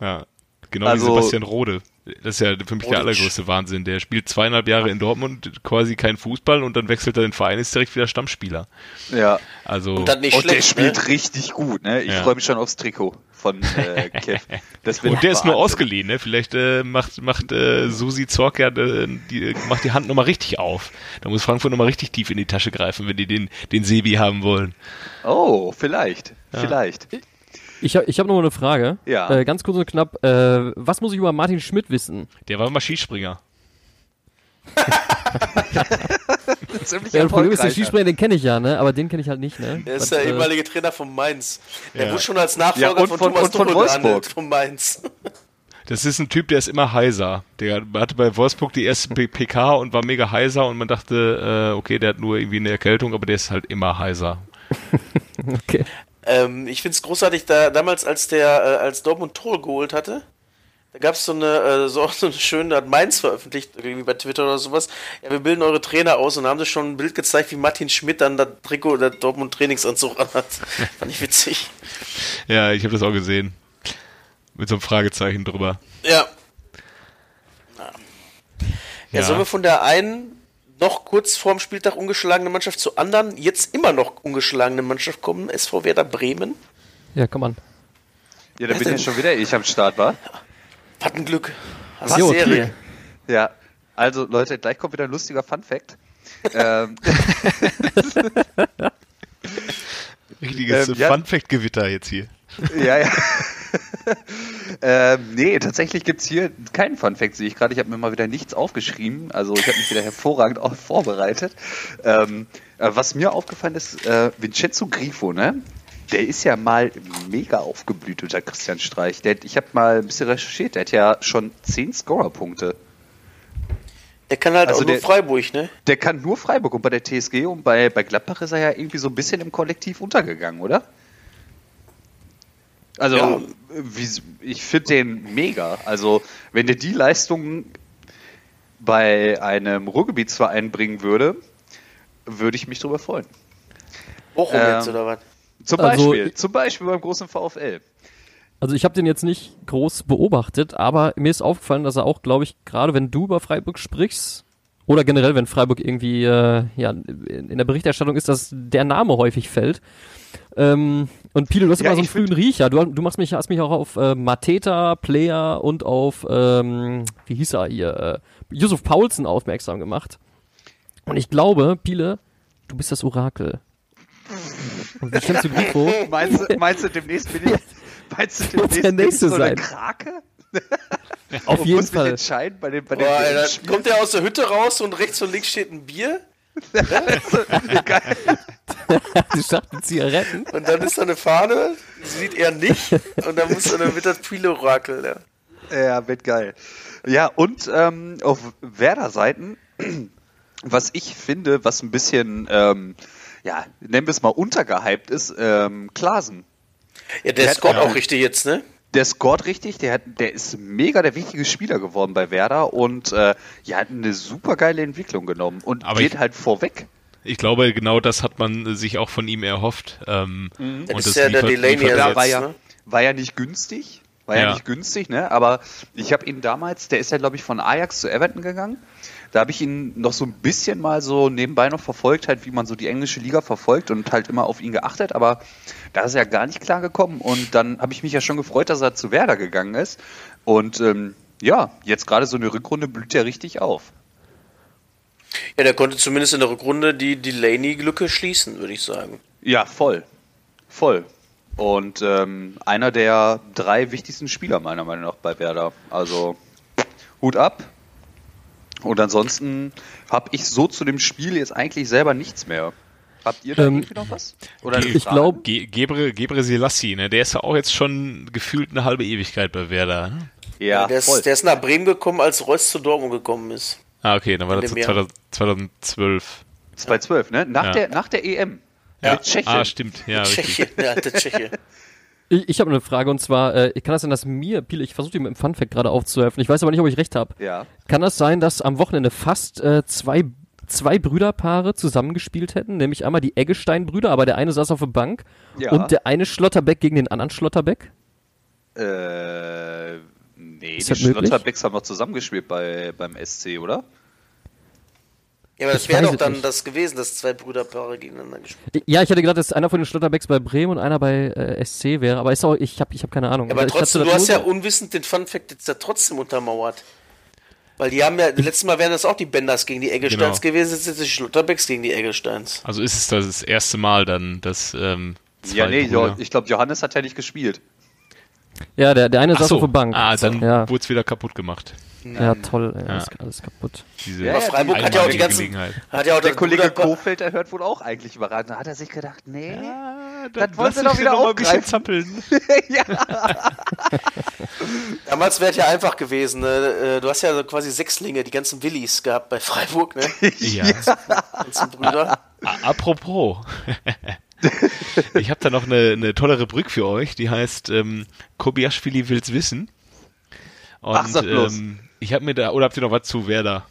Ja. Genau Also- wie Sebastian Rode. Das ist ja für mich der Rodic. allergrößte Wahnsinn. Der spielt zweieinhalb Jahre in Dortmund quasi kein Fußball und dann wechselt er den Verein, ist direkt wieder Stammspieler. Ja. Also Und dann nicht Und der schlecht, spielt ne? richtig gut, ne? Ich Ja. freue mich schon aufs Trikot von äh, [LAUGHS] Kev. Das und der ist nur ausgeliehen, ne? Vielleicht äh, macht macht äh, Susi Zorc ja äh, die, macht die Hand nochmal richtig auf. Da muss Frankfurt nochmal richtig tief in die Tasche greifen, wenn die den den Sebi haben wollen. Oh, vielleicht. Vielleicht. Ich habe ich hab noch mal eine Frage. Ja. Äh, ganz kurz und knapp. Äh, was muss ich über Martin Schmidt wissen? Der war mal Skispringer. Ziemlich [LAUGHS] Ja, das Problem ist, den. Skispringer, den kenne ich ja, ne? Aber den kenne ich halt nicht, ne? Der ist Was, der äh, ehemalige Trainer von Mainz. Der Ja. wurde schon als Nachfolger Ja, und von, von- Thomas von Tuchel Wolfsburg. gehandelt, von Mainz. [LAUGHS] Das ist ein Typ, der ist immer heiser. Der hatte bei Wolfsburg die erste PK und war mega heiser und man dachte, äh, okay, der hat nur irgendwie eine Erkältung, aber der ist halt immer heiser. [LAUGHS] Okay. Ähm, ich find's großartig, da damals, als der äh, als Dortmund Tor geholt hatte, da gab's so eine äh, so, [LAUGHS] so eine schöne, hat Mainz veröffentlicht, irgendwie bei Twitter oder sowas. Ja, wir bilden eure Trainer aus und haben sie schon ein Bild gezeigt, wie Martin Schmidt dann das Trikot der Dortmund Trainingsanzug anhat. [LAUGHS] Fand ich witzig. Ja, ich habe das auch gesehen. Mit so einem Fragezeichen drüber. Ja. Ja, Ja. sollen wir von der einen noch kurz vorm Spieltag ungeschlagene Mannschaft zur anderen, jetzt immer noch ungeschlagene Mannschaft kommen? SV Werder Bremen? Ja, komm an. Ja, da bin ja schon wieder ich am Start, war. Was ein Glück. Hast Jo, Serie. okay. Ja. Also Leute, gleich kommt wieder ein lustiger Fun Fact. ähm, [LAUGHS] Richtiges Ähm, ja. Fun-Fact-Gewitter jetzt hier. Ja, ja. [LAUGHS] ähm, nee, tatsächlich gibt's hier keinen Fun Fact, sehe ich gerade. Ich habe mir mal wieder nichts aufgeschrieben. Also ich habe mich wieder hervorragend auch vorbereitet. Ähm, äh, was mir aufgefallen ist, äh, Vincenzo Grifo, ne? Der ist ja mal mega aufgeblüht unter Christian Streich. Der, ich habe mal ein bisschen recherchiert. Der hat ja schon 10 Scorerpunkte. Der kann halt Also auch nur der- Freiburg, ne? Der kann nur Freiburg und bei der TSG und bei, bei Gladbach ist er ja irgendwie so ein bisschen im Kollektiv untergegangen, oder? Also, Ja. wie, ich finde den mega. Also, wenn der die Leistung bei einem Ruhrgebietsverein bringen würde, würde ich mich darüber freuen. Bochum Ähm, jetzt, oder was? Zum Also, Beispiel, ich- zum Beispiel beim großen VfL. Also ich habe den jetzt nicht groß beobachtet, aber mir ist aufgefallen, dass er auch, glaube ich, gerade wenn du über Freiburg sprichst oder generell, wenn Freiburg irgendwie äh, ja, in der Berichterstattung ist, dass der Name häufig fällt. Ähm, und Pile, du hast Ja, immer so einen frühen Riecher. Du, du machst mich, hast mich auch auf äh, Mateta, Player und auf, ähm, wie hieß er hier, äh, Yusuf Paulsen aufmerksam gemacht. Und ich glaube, Pile, du bist das Orakel. Und wie stellst du Grifo? [LAUGHS] Meinst du, meinst du demnächst bin ich, meinst du [LAUGHS] Wird demnächst der bin ich Nächste so eine sein. Krake? Auf [LAUGHS] jeden Fall. entscheiden bei dem, bei Boah, dem Alter, Spiel? kommt der aus der Hütte raus und rechts und links steht ein Bier [LAUGHS] Geil. Die Schachtel Zigaretten. und dann ist da eine Fahne, sieht er nicht und dann muss dann wird das Pile-Orakel, ja. Ja, wird geil. Ja, und ähm, auf Werder-Seiten, was ich finde, was ein bisschen, ähm, ja, nennen wir es mal untergehypt ist, ähm, Klasen. Ja, der Der hat- auch richtig jetzt, ne? Der scored richtig, der, hat, der ist mega der wichtige Spieler geworden bei Werder und äh, ja, hat eine super geile Entwicklung genommen und Aber geht ich- halt vorweg. Ich glaube, genau das hat man sich auch von ihm erhofft. Ähm, Mhm. Das ist ja der Delaney Ja, war ja, ne? war ja nicht günstig. War ja, Ja. nicht günstig, ne? Aber ich habe ihn damals, der ist ja, glaube ich, von Ajax zu Everton gegangen. Da habe ich ihn noch so ein bisschen mal so nebenbei noch verfolgt, halt, wie man so die englische Liga verfolgt und halt immer auf ihn geachtet. Aber da ist er ja gar nicht klar gekommen. Und dann habe ich mich ja schon gefreut, dass er zu Werder gegangen ist. Und ähm, ja, jetzt gerade so eine Rückrunde blüht er richtig auf. Ja, der konnte zumindest in der Rückrunde die Delaney-Lücke schließen, würde ich sagen. Ja, voll. Voll. Und ähm, einer der drei wichtigsten Spieler meiner Meinung nach bei Werder. Also Hut ab. Und ansonsten habe ich so zu dem Spiel jetzt eigentlich selber nichts mehr. Habt ihr da Ähm, irgendwie noch was? Oder ich Frage? glaub- Ge Gebre, Gebre Selassie, ne? Der ist ja auch jetzt schon gefühlt eine halbe Ewigkeit bei Werder. ne? ja, der, voll. ist, der ist nach Bremen gekommen, als Reus zu Dortmund gekommen ist. Ah, okay, dann war das Dem so Jahr. 2000, 2012. 2012, ne? Nach, Ja. der, nach der EM. Mit Tschechien. Ah, stimmt. Ja, richtig. [LAUGHS] Tscheche, der alte Tscheche. Ich, ich habe eine Frage und zwar, äh, kann das sein, dass mir, Pile, ich versuche dir mit dem Funfact gerade aufzuhelfen, ich weiß aber nicht, ob ich recht habe. Ja. Kann das sein, dass am Wochenende fast äh, zwei, zwei Brüderpaare zusammengespielt hätten? Nämlich einmal die Eggestein-Brüder, aber der eine saß auf der Bank Ja. und der eine Schlotterbeck gegen den anderen Schlotterbeck? Äh, nee, Ist die? Schlotterbecks haben noch zusammengespielt bei, beim SC, oder? Ja, aber das Ich wäre doch dann nicht. das gewesen, dass zwei Brüderpaare gegeneinander gespielt Ja, ich hatte gedacht, dass einer von den Schlotterbecks bei Bremen und einer bei äh, SC wäre, aber ist auch, ich habe ich hab keine Ahnung. Ja, aber Ich trotzdem, das du hast ja unwissend den Fun-Fact jetzt ja trotzdem untermauert. Weil die haben ja, letztes Mal wären das auch die Benders gegen die Eggesteins Genau. gewesen, jetzt sind es die Schlotterbecks gegen die Eggesteins. Also ist es das erste Mal dann, dass ähm, zwei Ja, nee, Brüder- ich glaube, Johannes hat ja nicht gespielt. Ja, der, der eine Ach saß so. auf der Bank. Ah, dann ja. wurde es wieder kaputt gemacht. Ja, toll, ja, Ja. Ist alles kaputt. Diese Ja, ja, Freiburg hat ja auch die ganzen, Gelegenheit. hat ja auch Der Kollege Kofeld, der hört wohl auch eigentlich überraten. Da hat er sich gedacht, nee. Ja, Das wollen sie doch wieder noch mal ein bisschen aufgreifen. zappeln. [LAUGHS] Damals wäre es ja einfach gewesen. Ne? Äh, Du hast ja so quasi Sechslinge, die ganzen Willis gehabt bei Freiburg, ne? [LAUGHS] Die Ja. ganzen Brüder. Apropos. [LAUGHS] ich habe da noch eine, eine tolle Rubrik für euch, die heißt ähm, Kobiaschwili will's wissen. Und Ach, sag bloß. ähm, ich habe mir da, oder habt ihr noch was zu Werder?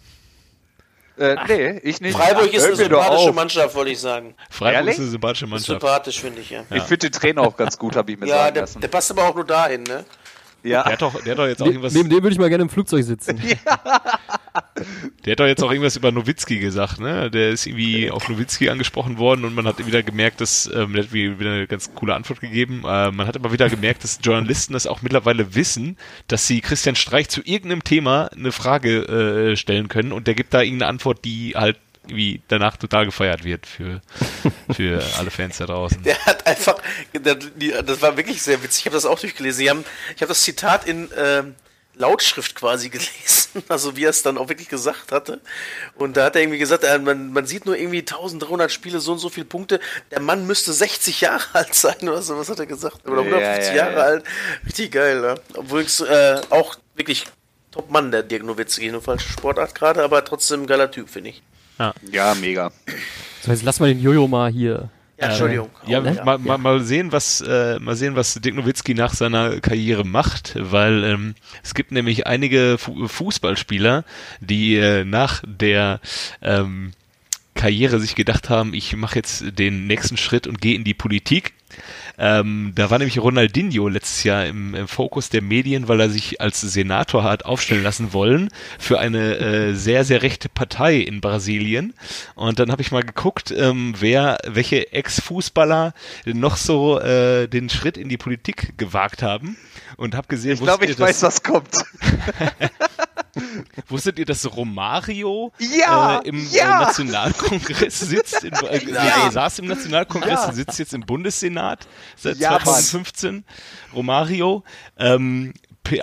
Äh, nee, ich nicht. Freiburg ist hör eine sympathische. Mannschaft, wollte ich sagen. Freiburg Ehrlich? ist eine sympathische Ist Mannschaft. sympathisch, finde ich, ja. Ich finde den Trainer auch ganz gut, habe ich mir Ja, sagen der, lassen. der passt aber auch nur dahin, ne? Der ja. hat doch, der hat doch jetzt auch Ne, irgendwas. neben dem würde ich mal gerne im Flugzeug sitzen. [LAUGHS] Der hat doch jetzt auch irgendwas über Nowitzki gesagt, ne? Der ist irgendwie auf Nowitzki angesprochen worden und man hat wieder gemerkt, dass, ähm, der hat wieder eine ganz coole Antwort gegeben. Äh, man hat aber wieder gemerkt, dass Journalisten das auch mittlerweile wissen, dass sie Christian Streich zu irgendeinem Thema eine Frage äh, stellen können und der gibt da irgendeine Antwort, die halt wie danach total gefeiert wird für, für alle Fans da draußen. Der hat einfach, das war wirklich sehr witzig, ich habe das auch durchgelesen. Ich habe hab das Zitat in äh, Lautschrift quasi [LAUGHS] gelesen, also wie er es dann auch wirklich gesagt hatte. Und da hat er irgendwie gesagt, äh, man, man sieht nur irgendwie 1300 Spiele, so und so viele Punkte. Der Mann müsste 60 Jahre [LAUGHS] alt sein oder so, was hat er gesagt? Oder 150 ja, ja, Jahre ja. alt. Richtig geil, ne? Obwohl es äh, auch wirklich Top-Mann, der Dirk Nowitzki, eine falsche Sportart gerade, aber trotzdem ein geiler Typ, finde ich. Ja. ja, mega. So, jetzt lass mal den Jojo mal hier ja, Entschuldigung. Äh, ja, ja, mal, mal, mal sehen, was äh, mal sehen, was Dirk Nowitzki nach seiner Karriere macht, weil ähm, es gibt nämlich einige Fu Fußballspieler, die äh, nach der ähm, Karriere sich gedacht haben, ich mache jetzt den nächsten Schritt und gehe in die Politik ähm, da war nämlich Ronaldinho letztes Jahr im, im, Fokus der Medien, weil er sich als Senator hat aufstellen lassen wollen für eine äh, sehr, sehr rechte Partei in Brasilien. Und dann habe ich mal geguckt, ähm, wer, welche Ex-Fußballer noch so äh, den Schritt in die Politik gewagt haben. Und habe gesehen, ich glaube, ich weiß, was kommt. [LAUGHS] [LAUGHS] Wusstet ihr, dass Romario ja, äh, im äh, ja. Nationalkongress sitzt? In, äh, ja. saß im Nationalkongress und sitzt jetzt im Bundessenat seit 2015. Romario. Ähm,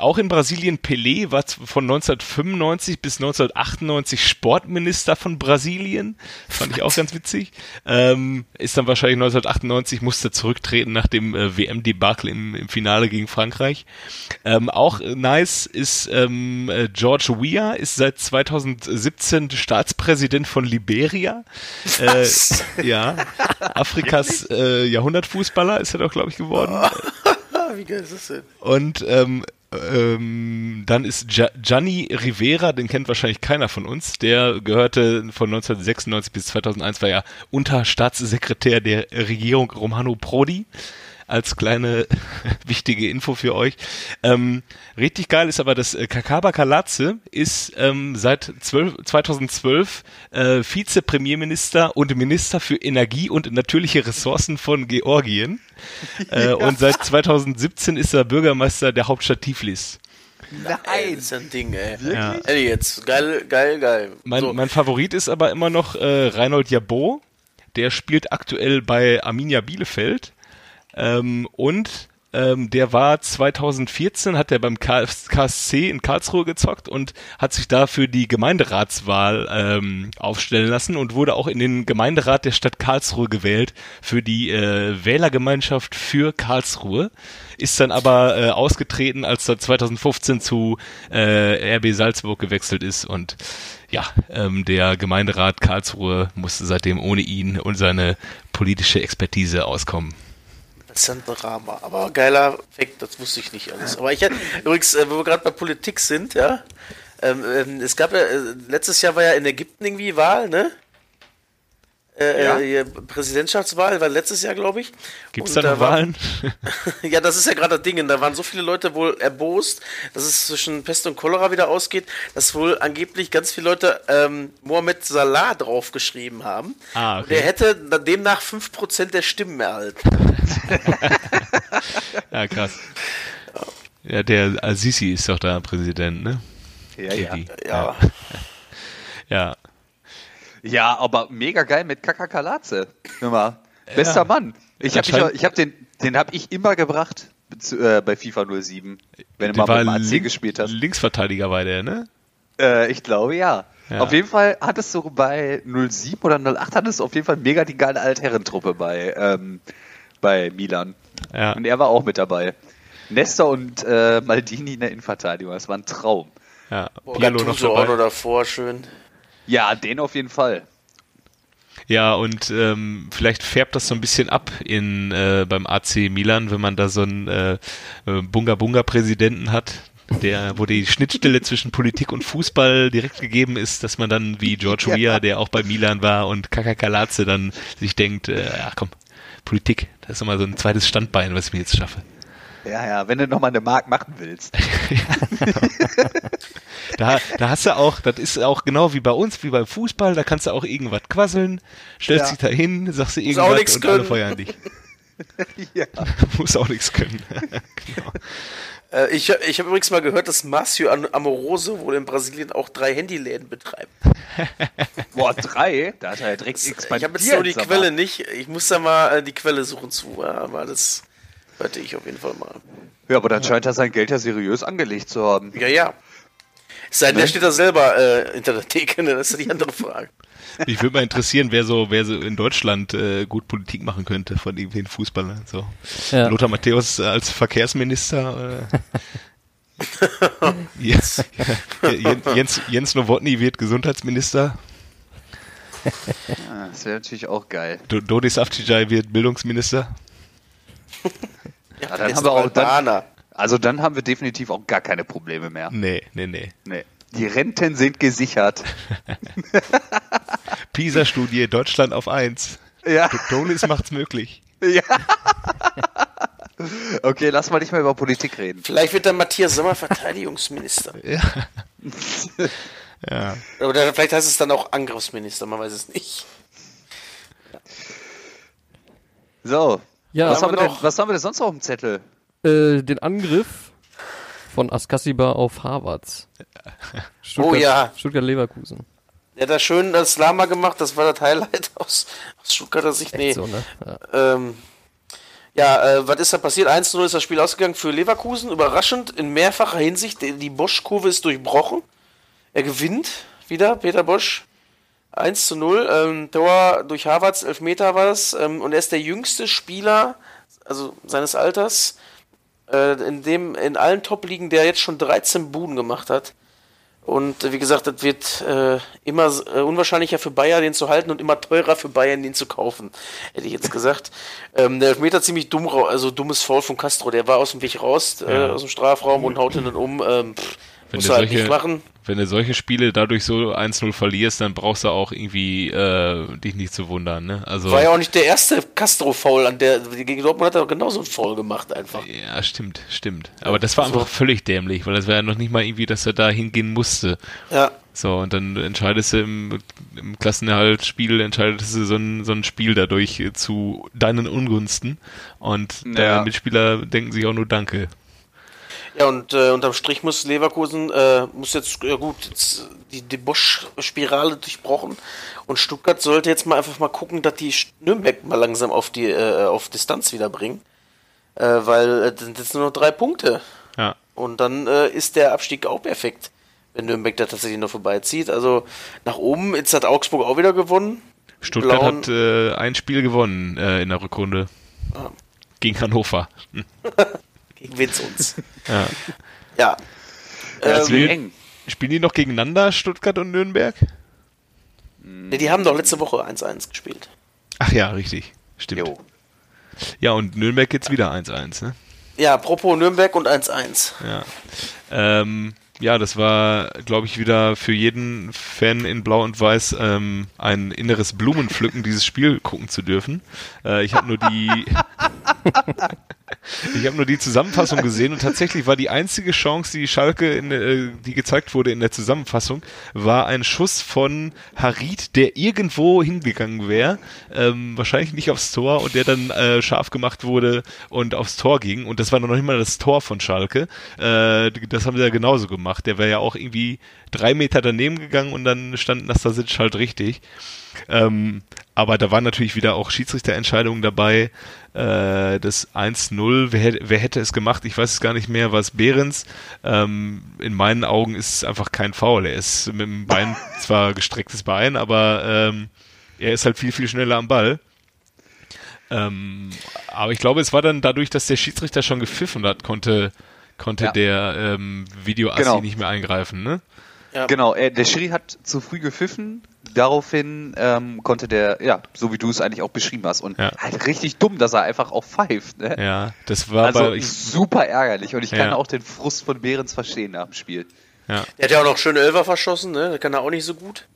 auch in Brasilien, Pelé war von 1995 bis 1998 Sportminister von Brasilien. Fand ich auch ganz witzig. Ähm, ist dann wahrscheinlich 1998, musste zurücktreten nach dem äh, WM-Debakel im, im, Finale gegen Frankreich. Ähm, auch nice ist ähm, äh, George Weah, ist seit 2017 Staatspräsident von Liberia. Äh, ja, Afrikas äh, Jahrhundertfußballer ist er doch, glaube ich, geworden. [LAUGHS] Wie geil ist das denn? Und ähm, ähm, dann ist Gianni Rivera, den kennt wahrscheinlich keiner von uns. Der gehörte von 1996 bis 2001 war ja Unterstaatssekretär der Regierung Romano Prodi als kleine [LAUGHS] wichtige Info für euch. Ähm, richtig geil ist aber, dass äh, Kakaba Kalatze ist ähm, seit 12, 2012 äh, Vizepremierminister und Minister für Energie und natürliche Ressourcen von Georgien. Äh, ja. Und seit 2017 ist er Bürgermeister der Hauptstadt Tiflis. Nein, das ist ein Ding, ey. Ja. Ey, jetzt, geil, geil, geil. Mein, so. mein Favorit ist aber immer noch äh, Reinhold Jabot. Der spielt aktuell bei Arminia Bielefeld. Ähm, und ähm, der war 2014, hat er beim KSC in Karlsruhe gezockt und hat sich da für die Gemeinderatswahl ähm, aufstellen lassen und wurde auch in den Gemeinderat der Stadt Karlsruhe gewählt für die äh, Wählergemeinschaft für Karlsruhe. Ist dann aber äh, ausgetreten, als er 2015 zu äh, RB Salzburg gewechselt ist und ja, ähm, der Gemeinderat Karlsruhe musste seitdem ohne ihn und seine politische Expertise auskommen. Drama. Aber geiler Fakt, das wusste ich nicht alles. Aber ich hatte, übrigens, äh, wo wir gerade bei Politik sind, ja, ähm, ähm, es gab ja, äh, letztes Jahr war ja in Ägypten irgendwie Wahl, ne? Äh, ja. äh, Präsidentschaftswahl war letztes Jahr, glaube ich. Gibt es da noch Wahlen? [LAUGHS] ja, das ist ja gerade das Ding. Da waren so viele Leute wohl erbost, dass es zwischen Pest und Cholera wieder ausgeht, dass wohl angeblich ganz viele Leute ähm, Mohamed Salah draufgeschrieben haben. Ah, okay. Der hätte demnach 5% der Stimmen erhalten. [LAUGHS] ja, krass. Ja, der Al-Sisi ist doch da Präsident, ne? Ja, ja. ja. ja. [LAUGHS] Ja, aber mega geil mit Kakakalatze. Immer. Bester ja. Mann. Ich habe ich hab den, den habe ich immer gebracht äh, bei FIFA 07, wenn du mal beim AC Link, gespielt hast. Linksverteidiger war der, ne? Äh, ich glaube ja. ja. Auf jeden Fall hattest du bei 07 oder 08 hattest du auf jeden Fall mega die geile Altherrentruppe bei, ähm, bei Milan. Ja. Und er war auch mit dabei. Nesta und äh, Maldini in der Innenverteidigung, das war ein Traum. Ja, Pirlo noch dabei. davor, schön. Ja, den auf jeden Fall. Ja, und ähm, vielleicht färbt das so ein bisschen ab in äh, beim AC Milan, wenn man da so einen äh, äh Bunga Bunga Präsidenten hat, der, wo die Schnittstelle zwischen Politik und Fußball direkt gegeben ist, dass man dann wie George ja. Weah, der auch bei Milan war, und Kaka Kalatze dann sich denkt, äh, ach komm, Politik, das ist immer so ein zweites Standbein, was ich mir jetzt schaffe. Ja, ja, wenn du nochmal eine Mark machen willst. [LAUGHS] Da, da hast du auch, das ist auch genau wie bei uns, wie beim Fußball, da kannst du auch irgendwas quasseln, stellst Ja. dich da hin, sagst du irgendwas und alle feuern dich. [LAUGHS] ja. [LAUGHS] Muss auch nichts können. genau. Äh, ich ich habe übrigens mal gehört, dass Márcio Am- Amoroso wohl in Brasilien auch drei Handyläden betreibt. Boah, drei? Da hat er ja direkt expandiert. Ich habe jetzt nur die. Quelle nicht. Ich muss da mal äh, die Quelle suchen zu, aber das hörte ich auf jeden Fall mal. Ja, aber dann scheint er sein Geld ja seriös angelegt zu haben. Ja, ja. Es sei denn, der steht da selber äh, hinter der Theke, ne? das ist ja die andere Frage. Mich würde mal interessieren, wer so, wer so in Deutschland äh, gut Politik machen könnte von irgendwelchen Fußballern. So. Ja. Lothar Matthäus als Verkehrsminister. Äh. [LAUGHS] Jens, Jens, Jens, Jens Nowotny wird Gesundheitsminister. Ja, das wäre natürlich auch geil. Do- Dodis Afcijai wird Bildungsminister. [LAUGHS] Ja, dann haben wir auch dann-. Also dann haben wir definitiv auch gar keine Probleme mehr. Nee, nee, nee. Nee. Die Renten sind gesichert. [LAUGHS] PISA-Studie, Deutschland auf 1. Ja, Donis macht's möglich. ja. [LAUGHS] Okay, lass mal nicht mehr über Politik reden. Vielleicht wird dann Matthias Sommer Verteidigungsminister. [LAUGHS] Ja. ja. Oder vielleicht heißt es dann auch Angriffsminister, man weiß es nicht. So, Ja, was, haben wir denn, noch? was haben wir denn sonst auf dem Zettel? äh, den Angriff von Askasiba auf Harvard. Oh ja. Stuttgart-Leverkusen. Der hat da schön das Lama gemacht, das war das Highlight [LAUGHS] aus, aus Stuttgarter Sicht. Nee. So, ne? Ja. Ähm, ja, äh, was ist da passiert? 1-0 ist das Spiel ausgegangen für Leverkusen. Überraschend in mehrfacher Hinsicht. Die Bosch-Kurve ist durchbrochen. Er gewinnt wieder, Peter Bosch. 1 zu 0. Ähm, Tor durch Harvards, Elfmeter war es. Ähm, und er ist der jüngste Spieler, also seines Alters, äh, in dem in allen Top-Ligen, der jetzt schon 13 Buden gemacht hat. Und äh, wie gesagt, das wird äh, immer äh, unwahrscheinlicher für Bayern, den zu halten und immer teurer für Bayern, den zu kaufen, hätte ich jetzt gesagt. [LAUGHS] ähm, der Elfmeter ziemlich dumm, also dummes Foul von Castro. Der war aus dem Weg raus, äh, Ja. aus dem Strafraum und haut ihn dann um. Ähm, pff, Wenn muss du er halt solche- nicht machen. Wenn du solche Spiele dadurch so 1-0 verlierst, dann brauchst du auch irgendwie äh, dich nicht zu wundern. Ne? Also, War ja auch nicht der erste Castro-Foul, an der gegen Dortmund hat er genauso ein Foul gemacht einfach. Ja, stimmt, stimmt. Aber das war so. einfach völlig dämlich, weil das war ja noch nicht mal irgendwie, dass er da hingehen musste. Ja. So, und dann entscheidest du im, im Klassenerhaltsspiel, entscheidest du so ein, so ein Spiel dadurch zu deinen Ungunsten. Und Ja. der Mitspieler denken sich auch nur Danke. Ja, und äh, unterm Strich muss Leverkusen, äh, muss jetzt, ja gut, jetzt die, die Bosch-Spirale durchbrochen. Und Stuttgart sollte jetzt mal einfach mal gucken, dass die Nürnberg mal langsam auf die äh, auf Distanz wieder bringen. Äh, weil äh, das sind jetzt nur noch drei Punkte. Ja. Und dann äh, ist der Abstieg auch perfekt, wenn Nürnberg da tatsächlich noch vorbeizieht. Also nach oben, jetzt hat Augsburg auch wieder gewonnen. Stuttgart Blauen- hat äh, ein Spiel gewonnen äh, in der Rückrunde. Ah. Gegen Hannover. [LAUGHS] Gegen sonst? [LAUGHS] Ja. ja. Ähm, eng. Spielen die noch gegeneinander, Stuttgart und Nürnberg? nee, die haben doch letzte Woche 1-1 gespielt. Ach ja, richtig. Stimmt. Jo. Ja, und Nürnberg jetzt wieder 1-1, ne? Ja, apropos Nürnberg und 1-1. Ja. Ähm, ja, das war, glaube ich, wieder für jeden Fan in Blau und Weiß ähm, ein inneres Blumenpflücken, dieses Spiel gucken zu dürfen. Äh, ich habe nur die [LAUGHS] [LAUGHS] [LAUGHS] ich habe nur die Zusammenfassung gesehen und tatsächlich war die einzige Chance, die Schalke, in, äh, die gezeigt wurde in der Zusammenfassung, war ein Schuss von Harid, der irgendwo hingegangen wäre, ähm, wahrscheinlich nicht aufs Tor und der dann äh, scharf gemacht wurde und aufs Tor ging und das war noch nicht mal das Tor von Schalke. Äh, das haben sie ja genauso gemacht. Der wäre ja auch irgendwie drei Meter daneben gegangen und dann stand Nastasic halt richtig. Ähm, aber da waren natürlich wieder auch Schiedsrichterentscheidungen dabei. Äh, das 1-0, wer, hätte- wer hätte es gemacht? Ich weiß es gar nicht mehr, war es Behrens. Ähm, in meinen Augen ist es einfach kein Foul. Er ist mit dem Bein [LAUGHS] zwar gestrecktes Bein, aber ähm, er ist halt viel, viel schneller am Ball. Ähm, aber ich glaube, es war dann dadurch, dass der Schiedsrichter schon gepfiffen hat, konnte, konnte Ja. der ähm, Videoassi Genau. nicht mehr eingreifen, ne? Ja. Genau, äh, der Schiri hat zu früh gepfiffen. Daraufhin ähm, konnte der, ja, so wie du es eigentlich auch beschrieben hast. Und Ja. halt richtig dumm, dass er einfach auch pfeift. Ne? Ja, das war Also bei, ich, super ärgerlich. Und ich kann Ja. auch den Frust von Behrens verstehen nach dem Spiel. ja. Der hat ja auch noch schöne Elfer verschossen, ne? Das kann er auch nicht so gut.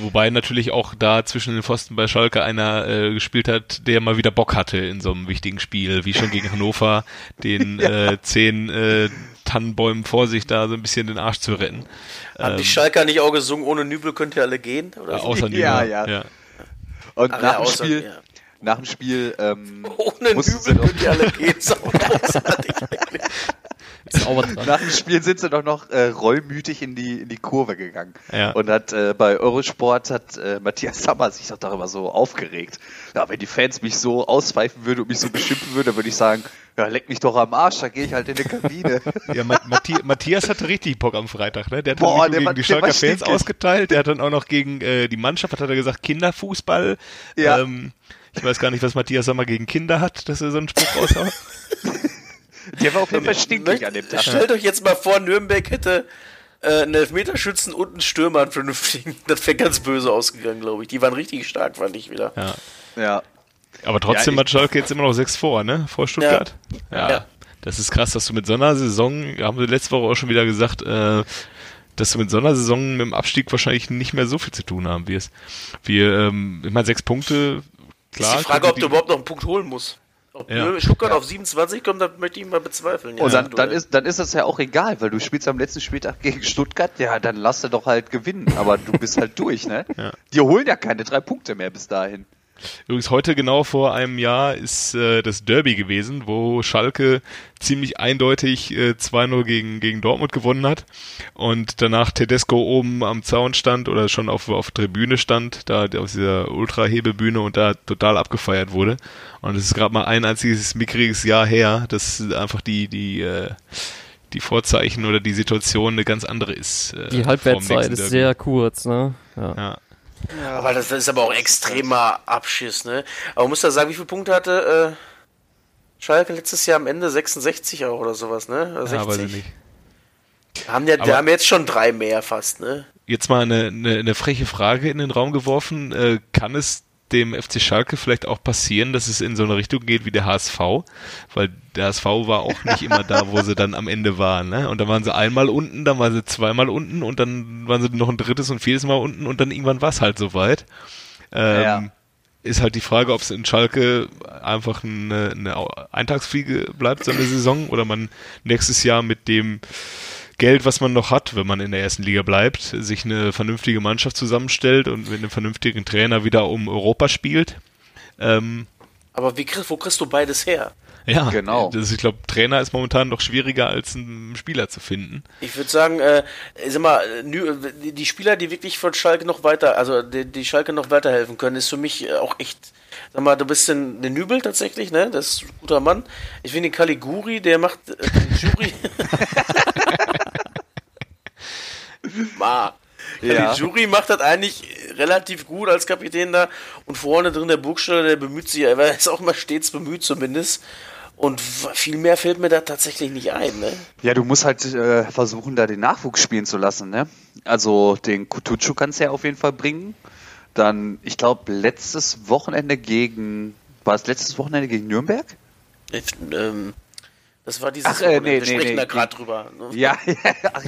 Wobei natürlich auch da zwischen den Pfosten bei Schalke einer äh, gespielt hat, der mal wieder Bock hatte in so einem wichtigen Spiel, wie schon gegen Hannover, den [LAUGHS] ja. äh, zehn äh, Tannenbäumen vor sich da so ein bisschen den Arsch zu retten. Haben ähm, die Schalker nicht auch gesungen, ohne Nübel könnt ihr alle gehen? Oder? Außer [LAUGHS] Nübel, ja, ja, ja. Und Ach, nach ja, dem außer, Spiel, ja. nach dem Spiel, ähm, ohne Nübel könnt ihr alle gehen, ist auch großartig [LAUGHS] Nach dem Spiel sind sie doch noch äh, rollmütig in die, in die Kurve gegangen. Ja. Und hat äh, bei Eurosport hat äh, Matthias Sammer sich doch darüber so aufgeregt. Ja, wenn die Fans mich so auspfeifen würden und mich so beschimpfen würden, dann würde ich sagen, ja, leck mich doch am Arsch, da gehe ich halt in die Kabine. ja, Matthias, Matthias hatte richtig Bock am Freitag, ne? Der hat Boah, dann gegen war, die Schalker Fans ausgeteilt, der hat dann auch noch gegen äh, die Mannschaft, hat er gesagt, Kinderfußball. Ja. Ähm, ich weiß gar nicht, was Matthias Sammer gegen Kinder hat, dass er so einen Spruch raushaut. [LAUGHS] Der war auf jeden Fall stinkig an dem Tag. Stellt euch jetzt mal vor, Nürnberg hätte äh, einen Elfmeterschützen und einen Stürmer einen vernünftigen. Das wäre ganz böse ausgegangen, glaube ich. Die waren richtig stark, fand ich wieder. Ja. ja. Aber trotzdem ja, hat Schalke jetzt immer noch sechs vor, ne? Vor Stuttgart. Ja. ja. Das ist krass, dass du mit so einer Saison, haben wir letzte Woche auch schon wieder gesagt, äh, dass du mit so einer Saison mit dem Abstieg wahrscheinlich nicht mehr so viel zu tun haben wirst. Wir, ähm, ich meine, sechs Punkte, klar. Ist die Frage, ob du überhaupt noch einen Punkt holen musst. Ob ja. Stuttgart ja. auf 27 kommt, das möchte ich mal bezweifeln. Und dann, dann, ist, dann ist das ja auch egal, weil du spielst am letzten Spieltag gegen Stuttgart, ja, dann lass du doch halt gewinnen, aber du bist halt [LAUGHS] durch, ne? Ja. Die holen ja keine drei Punkte mehr bis dahin. Übrigens heute genau vor einem Jahr ist äh, das Derby gewesen, wo Schalke ziemlich eindeutig äh, 2-0 gegen, gegen Dortmund gewonnen hat und danach Tedesco oben am Zaun stand oder schon auf, auf Tribüne stand, da auf dieser Ultra-Hebebühne und da total abgefeiert wurde. Und es ist gerade mal ein einziges mickriges Jahr her, dass einfach die, die, äh, die Vorzeichen oder die Situation eine ganz andere ist. Äh, die Halbwertszeit ist sehr kurz, ne? ja. ja. Ja, aber das, das, ist aber auch extremer Abschiss, ne? Aber man muss da sagen, wie viele Punkte hatte äh, Schalke letztes Jahr am Ende? 66 auch oder sowas, ne? Oder 60? Ja, weiß ich nicht. Haben ja, wir haben jetzt schon drei mehr fast, ne? Jetzt mal eine, eine, eine freche Frage in den Raum geworfen. Äh, kann es dem FC Schalke vielleicht auch passieren, dass es in so eine Richtung geht wie der HSV, weil der HSV war auch nicht immer da, wo sie dann am Ende waren. Ne? Und dann waren sie einmal unten, dann waren sie zweimal unten und dann waren sie noch ein drittes und viertes Mal unten und dann irgendwann war es halt soweit. Ähm, ja. Ist halt die Frage, ob es in Schalke einfach eine, eine Eintagsfliege bleibt, so eine Saison, oder man nächstes Jahr mit dem Geld, was man noch hat, wenn man in der ersten Liga bleibt, sich eine vernünftige Mannschaft zusammenstellt und mit einem vernünftigen Trainer wieder um Europa spielt. Ähm, aber wie, wo kriegst du beides her? Ja, genau. Das, ich glaube, Trainer ist momentan noch schwieriger als ein Spieler zu finden. Ich würde sagen, äh, sag mal, die Spieler, die wirklich von Schalke noch weiter, also die, die Schalke noch weiterhelfen können, ist für mich äh, auch echt. Sag mal, du bist ein, ein Nübel tatsächlich, ne? Das ist ein guter Mann. Ich finde den Caliguri, der macht äh, den Jury. [LAUGHS] [LAUGHS] Ma. Ja. Die Jury macht das eigentlich relativ gut als Kapitän da und vorne drin der Burgstaller, der bemüht sich, er ist auch immer stets bemüht zumindest. Und viel mehr fällt mir da tatsächlich nicht ein, ne? Ja, du musst halt äh, versuchen, da den Nachwuchs spielen zu lassen, ne? Also den Kutucu kannst du ja auf jeden Fall bringen. Dann, ich glaube, letztes Wochenende gegen, war es letztes Wochenende gegen Nürnberg? Ich, ähm, das war dieses Ach, äh, nee, wir nee, sprechen nee, da gerade drüber. Ne? [LAUGHS] Ja, ja, ach,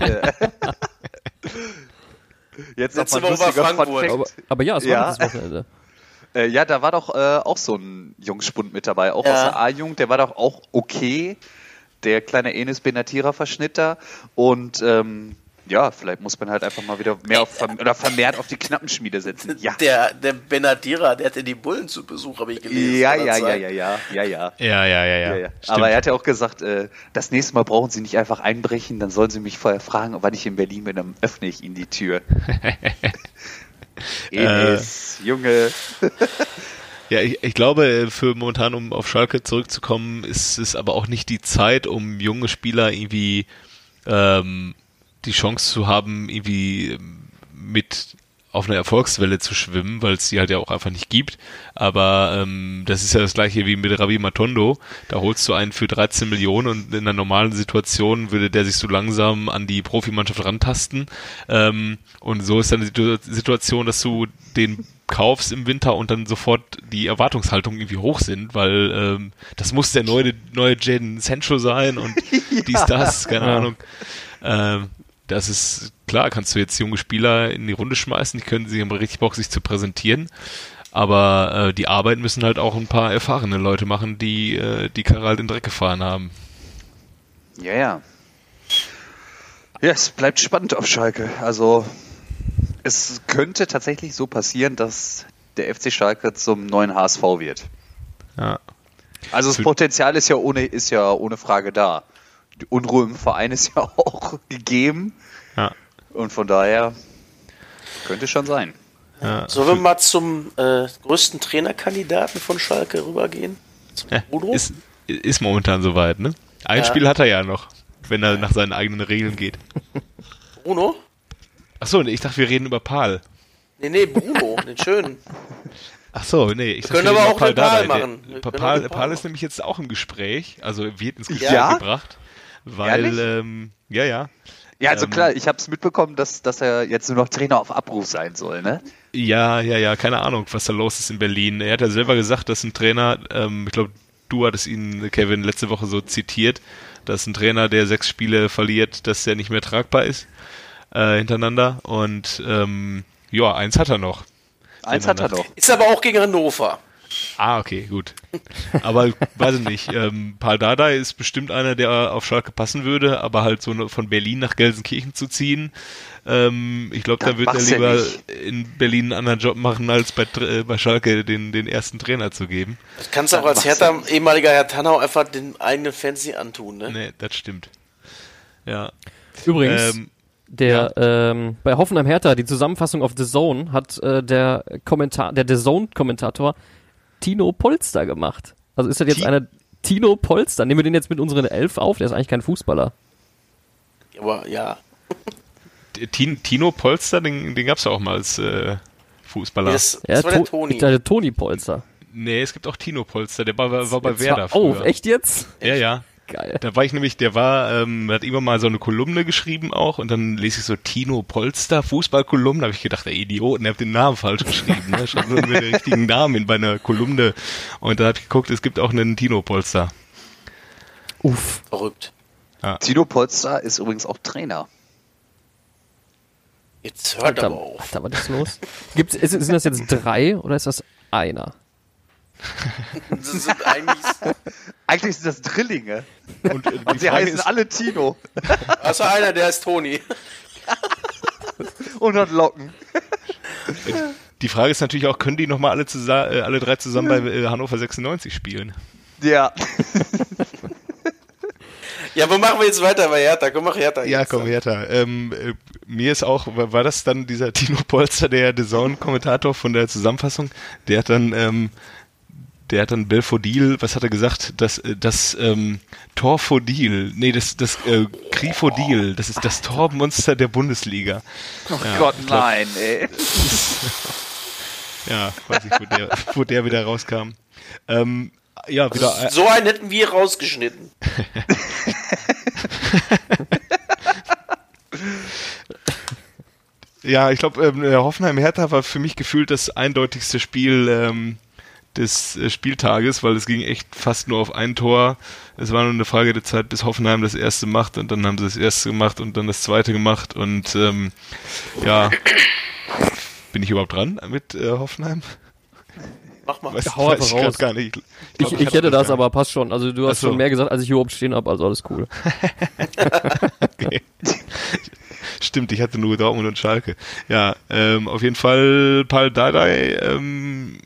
ja, Jetzt noch mal lustiger Frankfurt. Aber, aber ja, es war ja. das Wochenende. [LAUGHS] Äh, ja, da war doch äh, auch so ein Jungspund mit dabei, auch ja. aus der A-Jugend, der war doch auch okay. Der kleine Enes Benatira Verschnitt da. Und ähm, ja, vielleicht muss man halt einfach mal wieder mehr auf, oder vermehrt auf die Knappenschmiede setzen. [LAUGHS] Ja. Der, der Benadira, der hatte die Bullen zu Besuch, habe ich gelesen. Ja, ja, ja, ja, ja, ja, ja. Ja, ja, ja, ja. ja, Aber er hat ja auch gesagt, äh, das nächste Mal brauchen Sie nicht einfach einbrechen, dann sollen Sie mich vorher fragen, wann ich in Berlin bin, dann öffne ich Ihnen die Tür. [LAUGHS] Enes, äh, Junge. [LAUGHS] Ja, ich, ich glaube, für momentan, um auf Schalke zurückzukommen, ist es aber auch nicht die Zeit, um junge Spieler irgendwie ähm, die Chance zu haben, irgendwie mit auf einer Erfolgswelle zu schwimmen, weil es die halt ja auch einfach nicht gibt. Aber ähm, das ist ja das gleiche wie mit Ravi Matondo. Da holst du einen für 13 Millionen und in einer normalen Situation würde der sich so langsam an die Profimannschaft rantasten. Ähm, und so ist dann die Situation, dass du den kaufst im Winter und dann sofort die Erwartungshaltungen irgendwie hoch sind, weil ähm, das muss der neue neue Jaden Sancho sein und [LAUGHS] dies, das, keine Ahnung. Ähm, das ist klar, kannst du jetzt junge Spieler in die Runde schmeißen, die können sich haben richtig Bock, sich zu präsentieren. Aber äh, die Arbeit müssen halt auch ein paar erfahrene Leute machen, die äh, die Karre halt in den Dreck gefahren haben. Ja, ja. Ja, es bleibt spannend auf Schalke. Also es könnte tatsächlich so passieren, dass der FC Schalke zum neuen HSV wird. Ja. Also das Potenzial ist ja ohne ist ja ohne Frage da. Die Unruhe im Verein ist ja [LAUGHS] auch gegeben Ja. und von daher könnte schon sein. ja. Sollen wir mal zum äh, größten Trainerkandidaten von Schalke rübergehen? Zum Ja, Bruno? ist, ist momentan soweit, ne? Ein Ja. Spiel hat er ja noch, wenn er nach seinen eigenen Regeln geht. Bruno? Achso, ich dachte, wir reden über Paul. Nee, nee, Bruno, [LAUGHS] den schönen. Ach so, nee, ich können dachte, aber reden auch über den Paul Dardai. machen. Der- Wir Pa- können Paul, auch den Paul Paul ist machen. nämlich jetzt auch im Gespräch, also wird ins Gespräch Ja? gebracht, weil, ähm, ja, ja, Ja, also Ähm, klar, ich habe es mitbekommen, dass, dass er jetzt nur noch Trainer auf Abruf sein soll, ne? ja, ja, ja, keine Ahnung, was da los ist in Berlin. Er hat ja selber gesagt, dass ein Trainer, ähm, ich glaube, du hattest ihn, Kevin, letzte Woche so zitiert, dass ein Trainer, der sechs Spiele verliert, dass der nicht mehr tragbar ist äh, hintereinander und ähm, ja, eins hat er noch. Eins hat er noch. Ist aber auch gegen Hannover. Ah, okay, gut. Aber weiß ich nicht. Ähm, Paul Dardai ist bestimmt einer, der auf Schalke passen würde, aber halt so von Berlin nach Gelsenkirchen zu ziehen. Ähm, ich glaube, da wird er lieber nicht. in Berlin einen anderen Job machen, als bei, äh, bei Schalke den, den ersten Trainer zu geben. Das kannst du auch als Hertha, ehemaliger Herr Tannau einfach den eigenen Fans nicht antun, ne? Nee, das stimmt. Ja. Übrigens, Ähm, der ähm, bei Hoffenheim Hertha die Zusammenfassung auf The Zone hat äh, der Kommentar, der The Zone Kommentator Tino Polster gemacht. Also ist das jetzt Ti- einer Tino Polster? Nehmen wir den jetzt mit unseren Elf auf? Der ist eigentlich kein Fußballer. Aber ja. Tin- Tino Polster, den, den gab es ja auch mal als äh, Fußballer. Das, Ja, das war der To- Toni. Der Toni Polster. nee, es gibt auch Tino Polster, der war, war bei Jetzt Werder auf, früher. echt jetzt? Ja, ja. Geil. Da war ich nämlich, der war, ähm, hat immer mal so eine Kolumne geschrieben auch und dann lese ich so Tino Polster, Fußballkolumne, da habe ich gedacht, der Idioten, der hat den Namen falsch geschrieben, ne? Schreibt nur mit den richtigen Namen in bei einer Kolumne. Und da habe ich geguckt, es gibt auch einen Tino Polster. Uff. Verrückt. Tino Polster ist übrigens auch Trainer. Jetzt hört Alter, aber auf. Alter, was ist los? Gibt's, ist, sind das jetzt drei oder ist das einer? Das sind eigentlich [LAUGHS] Eigentlich sind das Drillinge. Und, äh, Und sie heißen alle Tino. [LAUGHS] Also einer, der ist Toni. [LAUGHS] Und hat Locken. die Frage ist natürlich auch, können die nochmal alle, äh, alle drei zusammen bei äh, Hannover 96 spielen? Ja. Ja, wo machen wir jetzt weiter bei Hertha? Komm, mach Hertha Ja, jetzt. komm, Hertha. Ähm, äh, mir ist auch, war, war das dann dieser Tino Polster, der Design-Kommentator von der Zusammenfassung, der hat dann, ähm, der hat dann Belfodil, was hat er gesagt? Das, äh, das ähm, Torfodil, nee, das, das äh, Grifodil, das ist das Tormonster der Bundesliga. Oh Ja, Gott, glaub- nein, ey. [LAUGHS] Ja, weiß ich, wo der, wo der wieder rauskam. Ähm, ja, wieder. äh, So einen hätten wir rausgeschnitten. [LAUGHS] Ja, ich glaube, ähm, der Hoffenheim-Hertha war für mich gefühlt das eindeutigste Spiel ähm, des äh, Spieltages, weil es ging echt fast nur auf ein Tor. Es war nur eine Frage der Zeit, bis Hoffenheim das erste macht und dann haben sie das erste gemacht und dann das zweite gemacht und ähm, ja, bin ich überhaupt dran mit äh, Hoffenheim? Mach mal. Weiß, Hau weiß ich raus. gar nicht. Ich, glaub, ich, hatte hätte das aber, passt schon. Also du hast so. schon mehr gesagt, als ich überhaupt stehen habe, also alles cool. Okay. [LAUGHS] Stimmt, ich hatte nur Dortmund und Schalke. Ja, ähm, auf jeden Fall Paul Dardai ähm,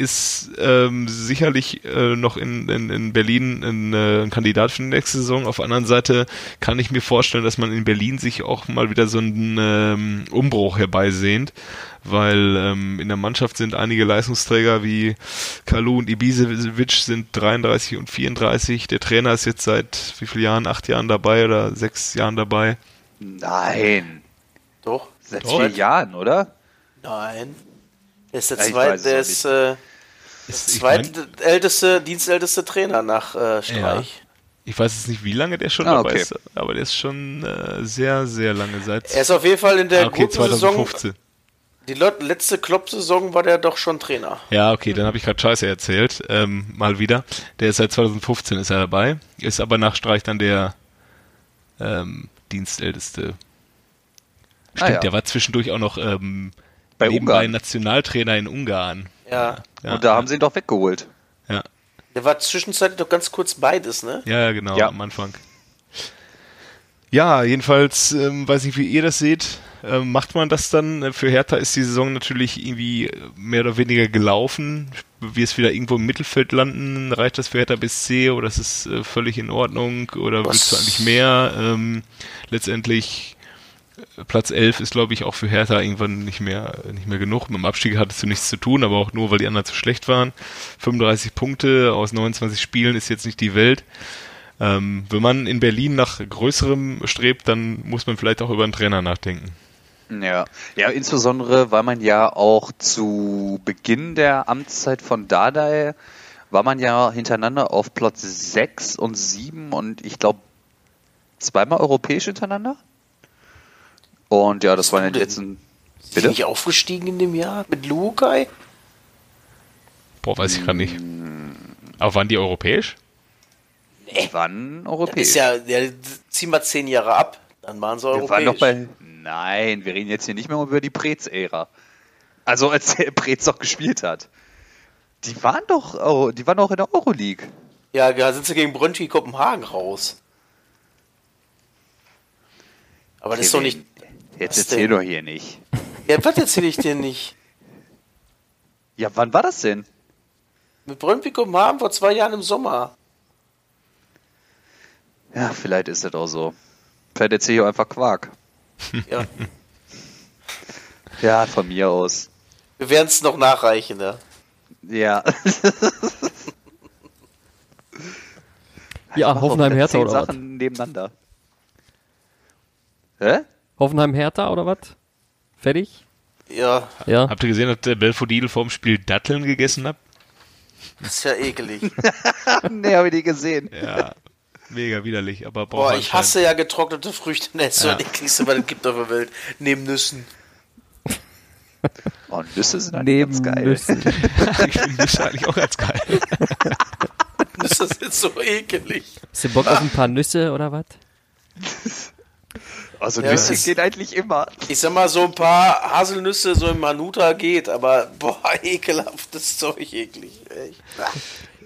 ist ähm, sicherlich äh, noch in, in, in Berlin ein, äh, ein Kandidat für die nächste Saison. Auf der anderen Seite kann ich mir vorstellen, dass man in Berlin sich auch mal wieder so einen ähm, Umbruch herbeisehnt, weil ähm, in der Mannschaft sind einige Leistungsträger wie Kalu und Ibisevic sind 33 und 34. Der Trainer ist jetzt seit wie vielen Jahren? Acht Jahren dabei oder sechs Jahren dabei. Nein. Doch. Seit Doch. vier Jahren, oder? Nein. Der ist der, Ja, ich zweit, weiß es der ist äh, Ich zweitälteste, dienstälteste Trainer nach äh, Streich. Ich weiß jetzt nicht, wie lange der schon Ah, dabei okay. ist, aber der ist schon äh, sehr, sehr lange seit. Er ist auf jeden Fall in der Ah, okay, guten Saison. 2015. Die Lot- letzte Klopp-Saison war der doch schon Trainer. Ja, okay, dann habe ich gerade Scheiße erzählt. Ähm, mal wieder. Der ist seit 2015 ist er dabei, ist aber nach Streich dann der ähm, Dienstälteste. Stimmt, Ah, ja. der war zwischendurch auch noch ähm, Bei nebenbei Ungarn. Nationaltrainer in Ungarn. Ja. Ja, Und da haben sie ihn doch weggeholt. ja, Der war zwischenzeitlich doch ganz kurz beides, ne? ja, genau, Ja. am Anfang. Ja, jedenfalls, ähm, weiß nicht, wie ihr das seht. Ähm, macht man das dann? Äh, Für Hertha ist die Saison natürlich irgendwie äh, mehr oder weniger gelaufen. Wir es wieder irgendwo im Mittelfeld landen, reicht das für Hertha bis C oder ist es äh, völlig in Ordnung oder Was- willst du eigentlich mehr? Ähm, letztendlich Platz 11 ist, glaube ich, auch für Hertha irgendwann nicht mehr, nicht mehr genug. Mit dem Abstieg hattest du nichts zu tun, aber auch nur, weil die anderen zu schlecht waren. 35 Punkte aus 29 Spielen ist jetzt nicht die Welt. Ähm, wenn man in Berlin nach Größerem strebt, dann muss man vielleicht auch über einen Trainer nachdenken. Ja. ja, insbesondere, weil man ja auch zu Beginn der Amtszeit von Dardai war man ja hintereinander auf Platz 6 und 7 und ich glaube zweimal europäisch hintereinander. Und ja, das waren ja die denn? letzten. Sind die Bitte? nicht aufgestiegen in dem Jahr mit Lukai? Boah, weiß ich gerade nicht. Aber waren die europäisch? Wann Das europäisch? ist ja, der ziehen wir zehn Jahre ab, dann waren sie wir europäisch. waren doch bei. Nein, wir reden jetzt hier nicht mehr über die Preetz-Ära. Also als der [LAUGHS] Preetz doch gespielt hat. Die waren doch, Euro- die waren doch in der Euroleague. ja, da sind sie gegen Brøndby Kopenhagen raus. Aber das ist doch nicht. Jetzt Was erzähl denn? doch hier nicht. Ja, was erzähle ich dir nicht? Ja, wann war das denn? Mit Brøndby Kopenhagen vor zwei Jahren im Sommer. Ja, vielleicht ist das auch so. Vielleicht erzähle ich auch einfach Quark. Ja. [LAUGHS] Ja, von mir aus. Wir werden es noch nachreichen, ne? Ja. [LAUGHS] Ja, Mach Hoffenheim doch Hertha zehn oder was? Sachen nebeneinander. Hä? Hoffenheim Hertha oder was? Fertig? Ja, Ja. Habt ihr gesehen, dass der Belfodil vorm Spiel Datteln gegessen hat? das ist ja ekelig. [LAUGHS] nee, habe ich nie gesehen. Ja, mega widerlich, aber Boah, ich hasse ja getrocknete Früchte. Das ist so Ja. das ekligste, was es gibt auf der Welt. Neben Nüssen. Oh, Nüsse sind eigentlich ganz geil. [LAUGHS] Nüsse. ich finde das eigentlich auch ganz geil. [LAUGHS] Nüsse sind so ekelig. Hast du Bock auf ein paar Nüsse oder was? Also Ja, Nüsse es- geht eigentlich immer. Ich sag mal, so ein paar Haselnüsse so im Manuta geht, aber boah, [LAUGHS] ekelhaftes Zeug, eklig.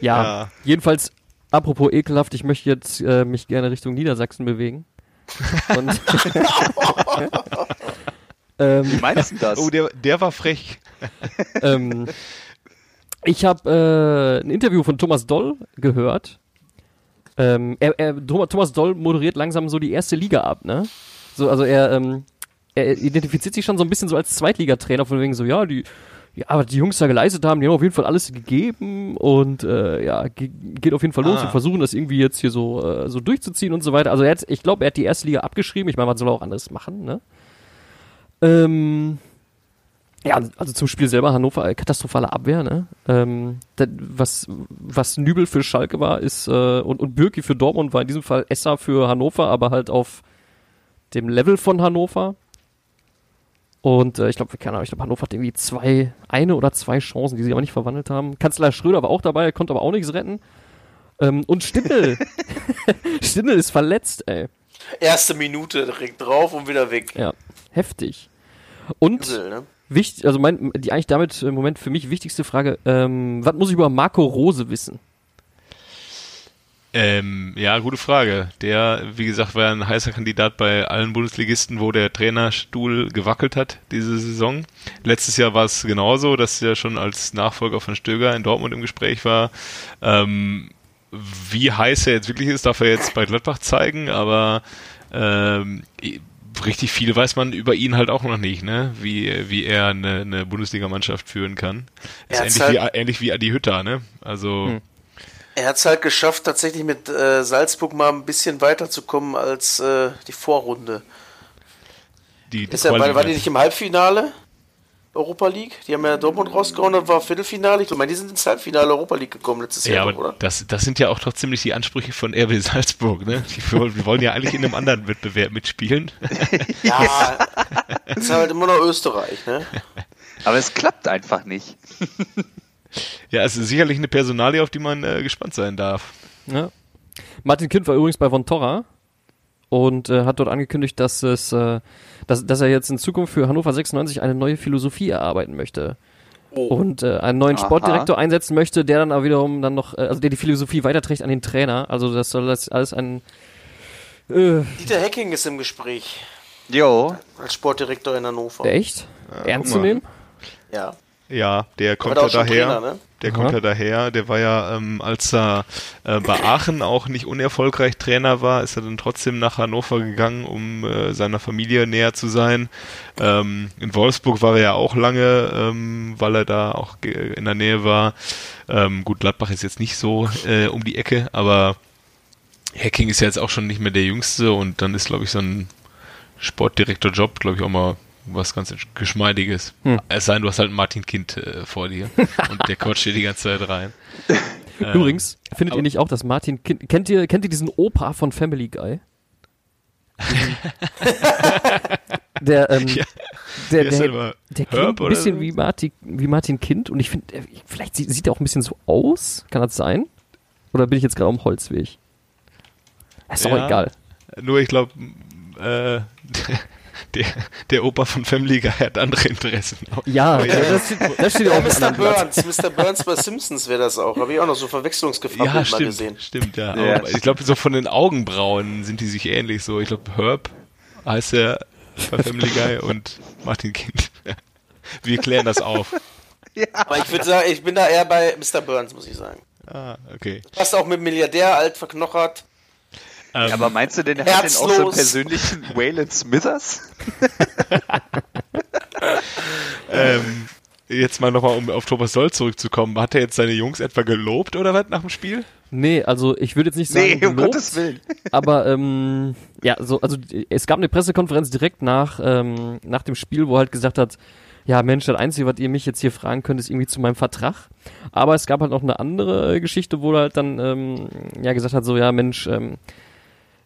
Ja, Ja. jedenfalls, apropos ekelhaft, ich möchte jetzt äh, mich gerne Richtung Niedersachsen bewegen. Und [LAUGHS] ähm, Wie meinst du das? Oh, der, der war frech. [LAUGHS] ähm, ich habe äh, ein Interview von Thomas Doll gehört. Ähm, er, er, Thomas Thomas Doll moderiert langsam so die erste Liga ab, ne? So, also er, ähm, er identifiziert sich schon so ein bisschen so als Zweitligatrainer, von wegen so, ja, die, ja, was die Jungs da geleistet haben, die haben auf jeden Fall alles gegeben und äh, ja, ge geht auf jeden Fall los. Ah. Wir versuchen das irgendwie jetzt hier so, äh, so durchzuziehen und so weiter. Also er hat, ich glaube, er hat die erste Liga abgeschrieben. Ich meine, was soll auch anderes machen, ne? Ähm, ja, also zum Spiel selber Hannover, äh, katastrophale Abwehr, ne? Ähm, das, was, was Nübel für Schalke war, ist, äh, und, und Bürki für Dortmund war in diesem Fall Esser für Hannover, aber halt auf dem Level von Hannover. Und äh, ich glaube, keine Ahnung, ich glaube, Hannover hat irgendwie zwei, eine oder zwei Chancen, die sie aber nicht verwandelt haben. Kanzler Schröder war auch dabei, konnte aber auch nichts retten. Ähm, und Stindl. [LAUGHS] [LAUGHS] Stindl ist verletzt, ey. Erste Minute direkt drauf und wieder weg. Ja, heftig. Und Übel, ne? wichtig, also mein, die eigentlich damit im Moment für mich wichtigste Frage, ähm, was muss ich über Marco Rose wissen? Ähm, ja, gute Frage. Der, wie gesagt, war ein heißer Kandidat bei allen Bundesligisten, wo der Trainerstuhl gewackelt hat diese Saison. Letztes Jahr war es genauso, dass er schon als Nachfolger von Stöger in Dortmund im Gespräch war. Ähm, wie heiß er jetzt wirklich ist, darf er jetzt bei Gladbach zeigen, aber ähm, richtig viel weiß man über ihn halt auch noch nicht, ne? Wie, wie er eine, eine Bundesligamannschaft führen kann. Ist ähnlich, halt- wie, ähnlich wie Adi Hütter, ne? Also Hm. Er hat es halt geschafft, tatsächlich mit äh, Salzburg mal ein bisschen weiterzukommen als äh, die Vorrunde. die, die Ist ja, war, war die nicht im Halbfinale Europa League? Die haben ja Dortmund rausgehauen, das war Viertelfinale. Ich glaube, die sind ins Halbfinale Europa League gekommen letztes Ja, Jahr, aber oder? das, das sind ja auch trotzdem nicht die Ansprüche von RB Salzburg, ne? Die wollen, wir wollen ja eigentlich in einem anderen Wettbewerb mitspielen. [LAUGHS] Ja, ist halt immer noch Österreich, ne? Aber es klappt einfach nicht. [LAUGHS] Ja, es ist sicherlich eine Personalie, auf die man äh, gespannt sein darf. Ja. Martin Kind war übrigens bei Von Torra und äh, hat dort angekündigt, dass es, äh, dass, dass er jetzt in Zukunft für Hannover 96 eine neue Philosophie erarbeiten möchte. Oh. Und äh, einen neuen Aha. Sportdirektor einsetzen möchte, der dann aber wiederum dann noch, äh, also der die Philosophie weiterträgt an den Trainer. Also das soll das alles ein äh, Dieter Hecking ist im Gespräch Jo. als Sportdirektor in Hannover. echt? Ernst guck zu nehmen? Ja. Ja, der kommt ja daher. Trainer, ne? Der Aha. kommt ja daher. Der war ja, ähm, als er äh, bei Aachen auch nicht unerfolgreich Trainer war, ist er dann trotzdem nach Hannover gegangen, um äh, seiner Familie näher zu sein. Ähm, in Wolfsburg war er ja auch lange, ähm, weil er da auch in der Nähe war. Ähm, gut, Gladbach ist jetzt nicht so äh, um die Ecke, aber Hacking ist ja jetzt auch schon nicht mehr der Jüngste und dann ist, glaube ich, so ein Sportdirektor-Job, glaube ich, auch mal was ganz Geschmeidiges. Hm. Es sei denn, du hast halt Martin Kind äh, vor dir [LAUGHS] und der quatscht dir die ganze Zeit rein. Ähm, [LAUGHS] Übrigens, findet aber- ihr nicht auch, dass Martin Kind, kennt ihr, kennt ihr diesen Opa von Family Guy? [LAUGHS] der, ähm, Ja. der, der, der Herb klingt ein bisschen so? wie Martin, wie Martin Kind und ich finde, äh, vielleicht sieht, sieht er auch ein bisschen so aus. Kann das sein? Oder bin ich jetzt gerade am Holzweg? Ist doch Ja. egal. Nur ich glaube, äh, der, der Opa von Family Guy hat andere Interessen. Ja, ja. Das, steht, das steht ja Ja, auch Mr. Burns, Mr. Burns bei Simpsons wäre das auch. Habe ich auch noch so Verwechslungsgefahr Ja, mal stimmt, gesehen. stimmt, ja. Ja, Aber ich glaube, so von den Augenbrauen sind die sich ähnlich so. Ich glaube, Herb heißt er bei Family Guy und Martin Kind. [LAUGHS] Wir klären das auf. Aber ich würde sagen, ich bin da eher bei Mr. Burns, muss ich sagen. Ah, okay. Passt auch mit Milliardär, alt verknochert. Ähm, Aber meinst du denn, er hat den auch so einen persönlichen [LAUGHS] Waylon Smithers? [LAUGHS] ähm, jetzt mal nochmal, um auf Thomas Doll zurückzukommen. Hat er jetzt seine Jungs etwa gelobt oder was nach dem Spiel? Nee, also ich würde jetzt nicht sagen, Nee, um gelobt, Gottes Willen. [LAUGHS] aber ähm, ja, so, also es gab eine Pressekonferenz direkt nach, ähm, nach dem Spiel, wo er halt gesagt hat, ja Mensch, das Einzige, was ihr mich jetzt hier fragen könnt, ist irgendwie zu meinem Vertrag. Aber es gab halt noch eine andere Geschichte, wo er halt dann ähm, ja gesagt hat, so ja Mensch, ähm,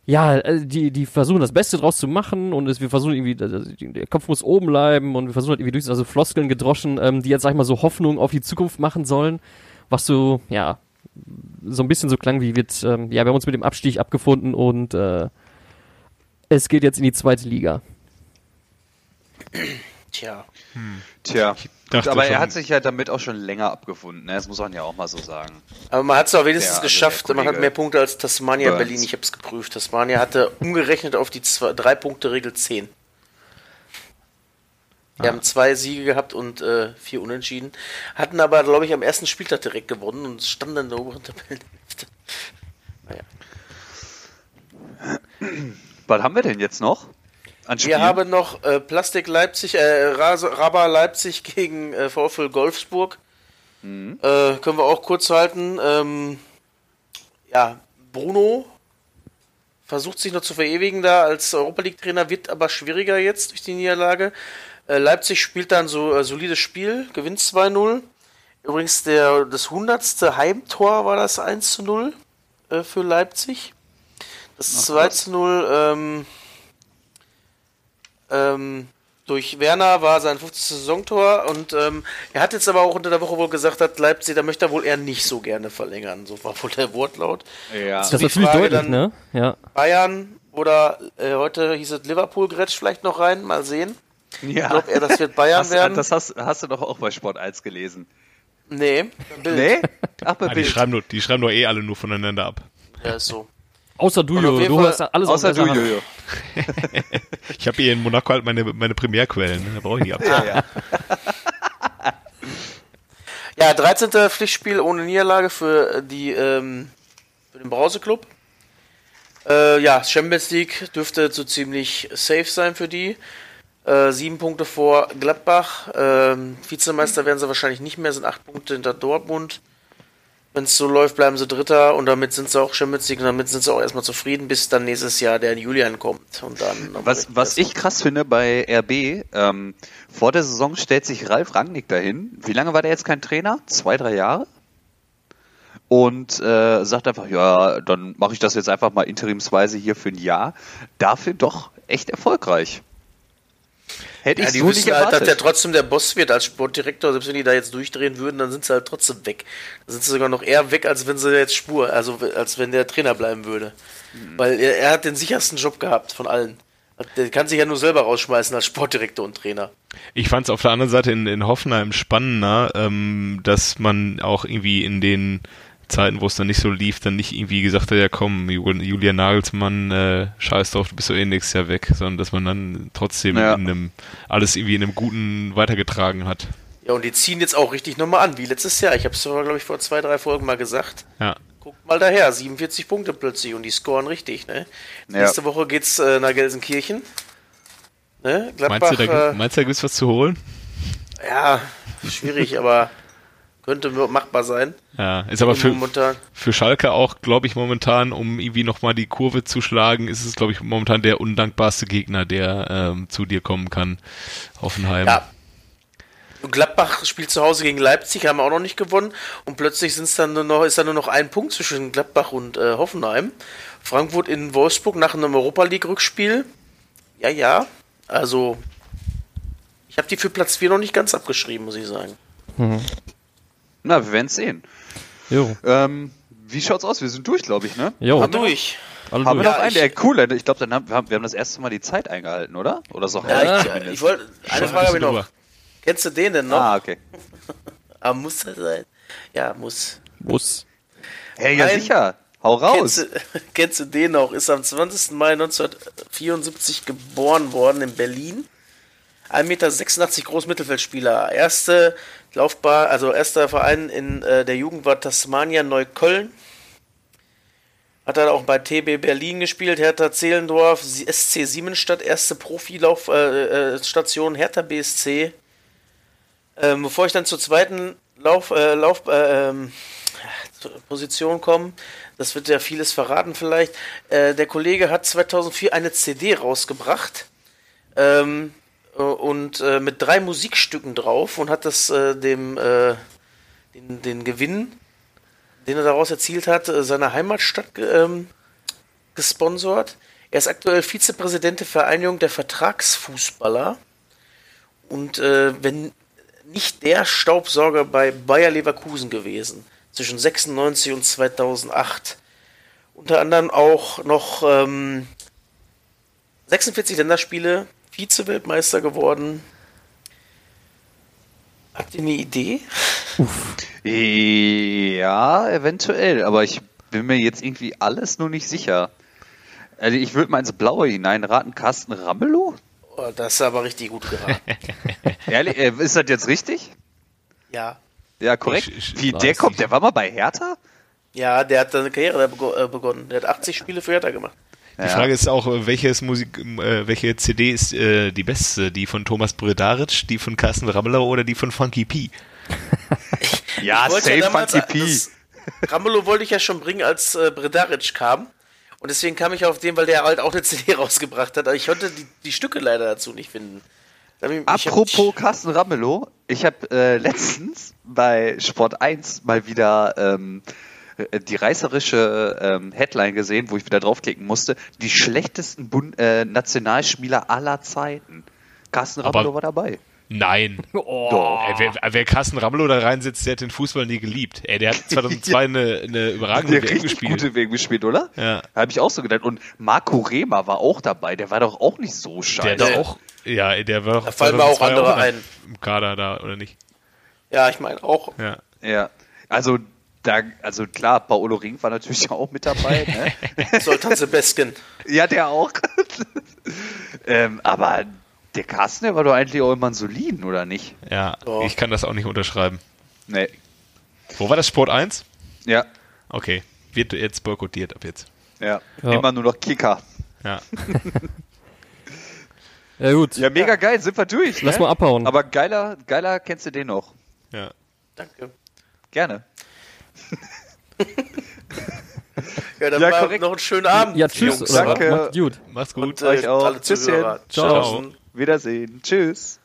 ja, äh, die, die versuchen das Beste draus zu machen und es, wir versuchen irgendwie, also der Kopf muss oben bleiben und wir versuchen halt irgendwie durch, also Floskeln gedroschen, ähm, die jetzt, sag ich mal, so Hoffnung auf die Zukunft machen sollen, was so, ja, so ein bisschen so klang wie wird, ähm, ja, wir haben uns mit dem Abstieg abgefunden und äh, es geht jetzt in die zweite Liga. Tja. Tja, dachte Gut, aber schon- er hat sich ja damit auch schon länger abgefunden. Ne? Das muss man ja auch mal so sagen. Aber man hat es auch wenigstens Ja, also geschafft. Man hat mehr Punkte als Tasmania Burns. Berlin. Ich habe es geprüft. Tasmania hatte [LAUGHS] umgerechnet auf die zwei, drei Punkte Regel 10. Wir Ah. haben zwei Siege gehabt und äh, vier Unentschieden. Hatten aber, glaube ich, am ersten Spieltag direkt gewonnen und standen in der oberen Tabellenhälfte. Naja. Was haben wir denn jetzt noch? An Wir haben noch äh, Plastik Leipzig, äh, Raba Leipzig gegen äh, VfL Golfsburg. Mhm. Äh, können wir auch kurz halten. Ähm, ja, Bruno versucht sich noch zu verewigen da als Europa League Trainer, wird aber schwieriger jetzt durch die Niederlage. Äh, Leipzig spielt dann so äh, solides Spiel, gewinnt 2-0. Übrigens der, das 100. Heimtor war das 1-0 äh, für Leipzig. Das 2-0 ähm, ähm, durch Werner war sein 50. Saisontor und ähm, er hat jetzt aber auch unter der Woche wohl gesagt, dass Leipzig, da möchte er wohl eher nicht so gerne verlängern. So war wohl der Wortlaut. Ja. Das ist natürlich deutlich, dann- ne? Ja. Bayern oder äh, heute hieß es Liverpool grätscht vielleicht noch rein, mal sehen. ja. Ich glaube eher, das wird Bayern hast, werden. Das hast, hast du doch auch bei Sport 1 gelesen. nee, Bild. Nee? Ach, bei Ah, die, schreiben nur, die schreiben doch eh alle nur voneinander ab. Ja, ist so. Außer du, Und auf Jo, jeden du Fall- hast alles Außer du. Jojo. [LAUGHS] Ich habe hier in Monaco halt meine, meine Primärquellen. Ne? Da brauche ich die ab. Ja, ja. [LAUGHS] Ja, 13. Pflichtspiel ohne Niederlage für äh, die ähm, für den Brause-Club. Äh, ja, Champions League dürfte so ziemlich safe sein für die. Äh, sieben Punkte vor Gladbach. Ähm, Vizemeister werden sie wahrscheinlich nicht mehr, sind acht Punkte hinter Dortmund. Wenn es so läuft, bleiben sie Dritter und damit sind sie auch Champions und damit sind sie auch erstmal zufrieden, bis dann nächstes Jahr der Julian kommt. Und dann Was, was ich krass finde bei RB, ähm, vor der Saison stellt sich Ralf Rangnick dahin. Wie lange war der jetzt kein Trainer? Zwei, drei Jahre? Und äh, sagt einfach, ja, dann mache ich das jetzt einfach mal interimsweise hier für ein Jahr. Dafür doch echt erfolgreich. Hätte Ja, ich die so nicht wissen halt, dass erwartet. der trotzdem der Boss wird als Sportdirektor. Selbst wenn die da jetzt durchdrehen würden, dann sind sie halt trotzdem weg. Dann sind sie sogar noch eher weg, als wenn sie jetzt Spur, also als wenn der Trainer bleiben würde. Weil er, er hat den sichersten Job gehabt von allen. Der kann sich ja nur selber rausschmeißen als Sportdirektor und Trainer. Ich fand es auf der anderen Seite in, in Hoffenheim spannender, ähm, dass man auch irgendwie in den Zeiten, wo es dann nicht so lief, dann nicht irgendwie gesagt hat, ja komm, Jul- Julian Nagelsmann, äh, scheiß drauf, du bist so eh nächstes Jahr weg, sondern dass man dann trotzdem Ja. in einem, alles irgendwie in einem guten weitergetragen hat. Ja, und die ziehen jetzt auch richtig nochmal an, wie letztes Jahr. Ich habe es glaube ich, vor zwei, drei Folgen mal gesagt. Ja. Guckt mal daher, 47 Punkte plötzlich und die scoren richtig, ne? Ja. Nächste Woche geht's äh, nach Gelsenkirchen. Ne? Gladbach, Meinst du, da, äh, meinst du, da gibt's was zu holen? ja, schwierig, aber könnte machbar sein. Ja, ist aber für, momentan. für Schalke auch, glaube ich, momentan, um irgendwie nochmal die Kurve zu schlagen, ist es, glaube ich, momentan der undankbarste Gegner, der ähm, zu dir kommen kann. Hoffenheim. Ja. Gladbach spielt zu Hause gegen Leipzig, haben auch noch nicht gewonnen. Und plötzlich sind's dann nur noch, ist dann nur noch ein Punkt zwischen Gladbach und äh, Hoffenheim. Frankfurt in Wolfsburg nach einem Europa League-Rückspiel. Ja, ja. Also, ich habe die für Platz 4 noch nicht ganz abgeschrieben, muss ich sagen. Na, wir werden sehen. Jo. Ähm, wie schaut's aus? Wir sind durch, glaube ich, ne? Jo. Mal durch. Alle Haben wir durch. noch Ja, einen? ich- Der cool, ich glaube, dann haben wir, haben, wir haben das erste Mal die Zeit eingehalten, oder? Oder so Ja, ich, zumindest. ich wollte, eine Schon Frage habe ich noch. drüber. Kennst du den denn noch? Ah, okay. [LAUGHS] Ah, muss das sein? Ja, muss. Muss. Hey, ja Ein- sicher. Hau raus. Kennst du, [LAUGHS] kennst du den noch? Ist am 20. Mai 1974 geboren worden in Berlin. 1,86 Meter groß Mittelfeldspieler. Erste Laufbahn, also erster Verein in äh, der Jugend war Tasmania Neukölln. Hat dann auch bei TB Berlin gespielt, Hertha Zehlendorf, SC Siemensstadt, erste Profilaufstation äh, Station Hertha BSC. Ähm, bevor ich dann zur zweiten Lauf, äh, Lauf, äh, ähm, Position komme, das wird ja vieles verraten vielleicht. Äh, der Kollege hat 2004 eine CD rausgebracht ähm, äh, und äh, mit drei Musikstücken drauf und hat das äh, dem äh, den, den Gewinn, den er daraus erzielt hat, äh, seiner Heimatstadt ähm, gesponsert. Er ist aktuell Vizepräsident der Vereinigung der Vertragsfußballer und äh, wenn nicht der Staubsauger bei Bayer Leverkusen gewesen zwischen 96 und 2008. Unter anderem auch noch ähm, 46 Länderspiele, Vize-Weltmeister geworden. Habt ihr eine Idee? Ja, eventuell, aber ich bin mir jetzt irgendwie alles nur nicht sicher. Also ich würde mal ins Blaue hineinraten, Carsten Ramelow? Oh, das ist aber richtig gut geraten. [LAUGHS] Ehrlich, äh, ist das jetzt richtig? ja. Ja, korrekt. Ich- ich Wie, der kommt, nicht. der war mal bei Hertha? Ja, der hat seine Karriere äh, begonnen. Der hat 80 Spiele für Hertha gemacht. Die Frage ist auch, welches Musik, äh, welche CD ist äh, die beste? Die von Thomas Bredaric, die von Carsten Ramelow oder die von Funky P? [LAUGHS] Ja, safe damals- Funky P. das- Ramelow wollte ich ja schon bringen, als äh, Bredaric kam. Und deswegen kam ich auf den, weil der halt auch eine [LAUGHS] CD rausgebracht hat. Aber ich konnte die, die Stücke leider dazu nicht finden. Ich- Apropos Carsten Ramelow, ich habe äh, letztens bei Sport 1 mal wieder ähm, äh, die reißerische ähm, Headline gesehen, wo ich wieder draufklicken musste. Die schlechtesten Bund äh, Nationalspieler aller Zeiten. Carsten Aber- Ramelow war dabei. Nein. [LAUGHS] Oh. Ey, wer, wer Carsten Ramelow da reinsetzt, der hat den Fußball nie geliebt. Ey, der hat [LAUGHS] 2002 eine, eine überragende Der WM gespielt. gute Weg gespielt, oder? Ja. Habe ich auch so gedacht. Und Marco Rehmer war auch dabei. Der war doch auch nicht so Der scheiße. hat doch auch, ja, der war doch Da fallen mir auch 2002 andere der- ein. im Kader da, oder nicht? Ja, ich meine auch. Ja. Ja. Also, da, also klar, Paolo Ring war natürlich [LAUGHS] auch mit dabei. Ne? [LAUGHS] Sultan Sebeskin. Ja, der auch. [LAUGHS] ähm, aber der Carsten, der war doch eigentlich auch immer ein Soliden, oder nicht? Ja, Doch. ich kann das auch nicht unterschreiben. Nee. Wo war das Sport 1? Ja, Okay, wird jetzt boykottiert ab jetzt. ja. Ja. Immer nur noch Kicker. Ja. Ja gut. Ja, mega geil, sind wir durch. Lass ne? mal abhauen. Aber geiler, geiler kennst du den noch. ja. Danke. Gerne. Ja, dann Ja, war korrekt. noch einen schönen Abend. ja, tschüss. Jungs. Danke. Macht's gut. Macht's gut. Und, äh, Euch auch. Zuhörer. Ciao. Tschaußen. Wiedersehen. Tschüss.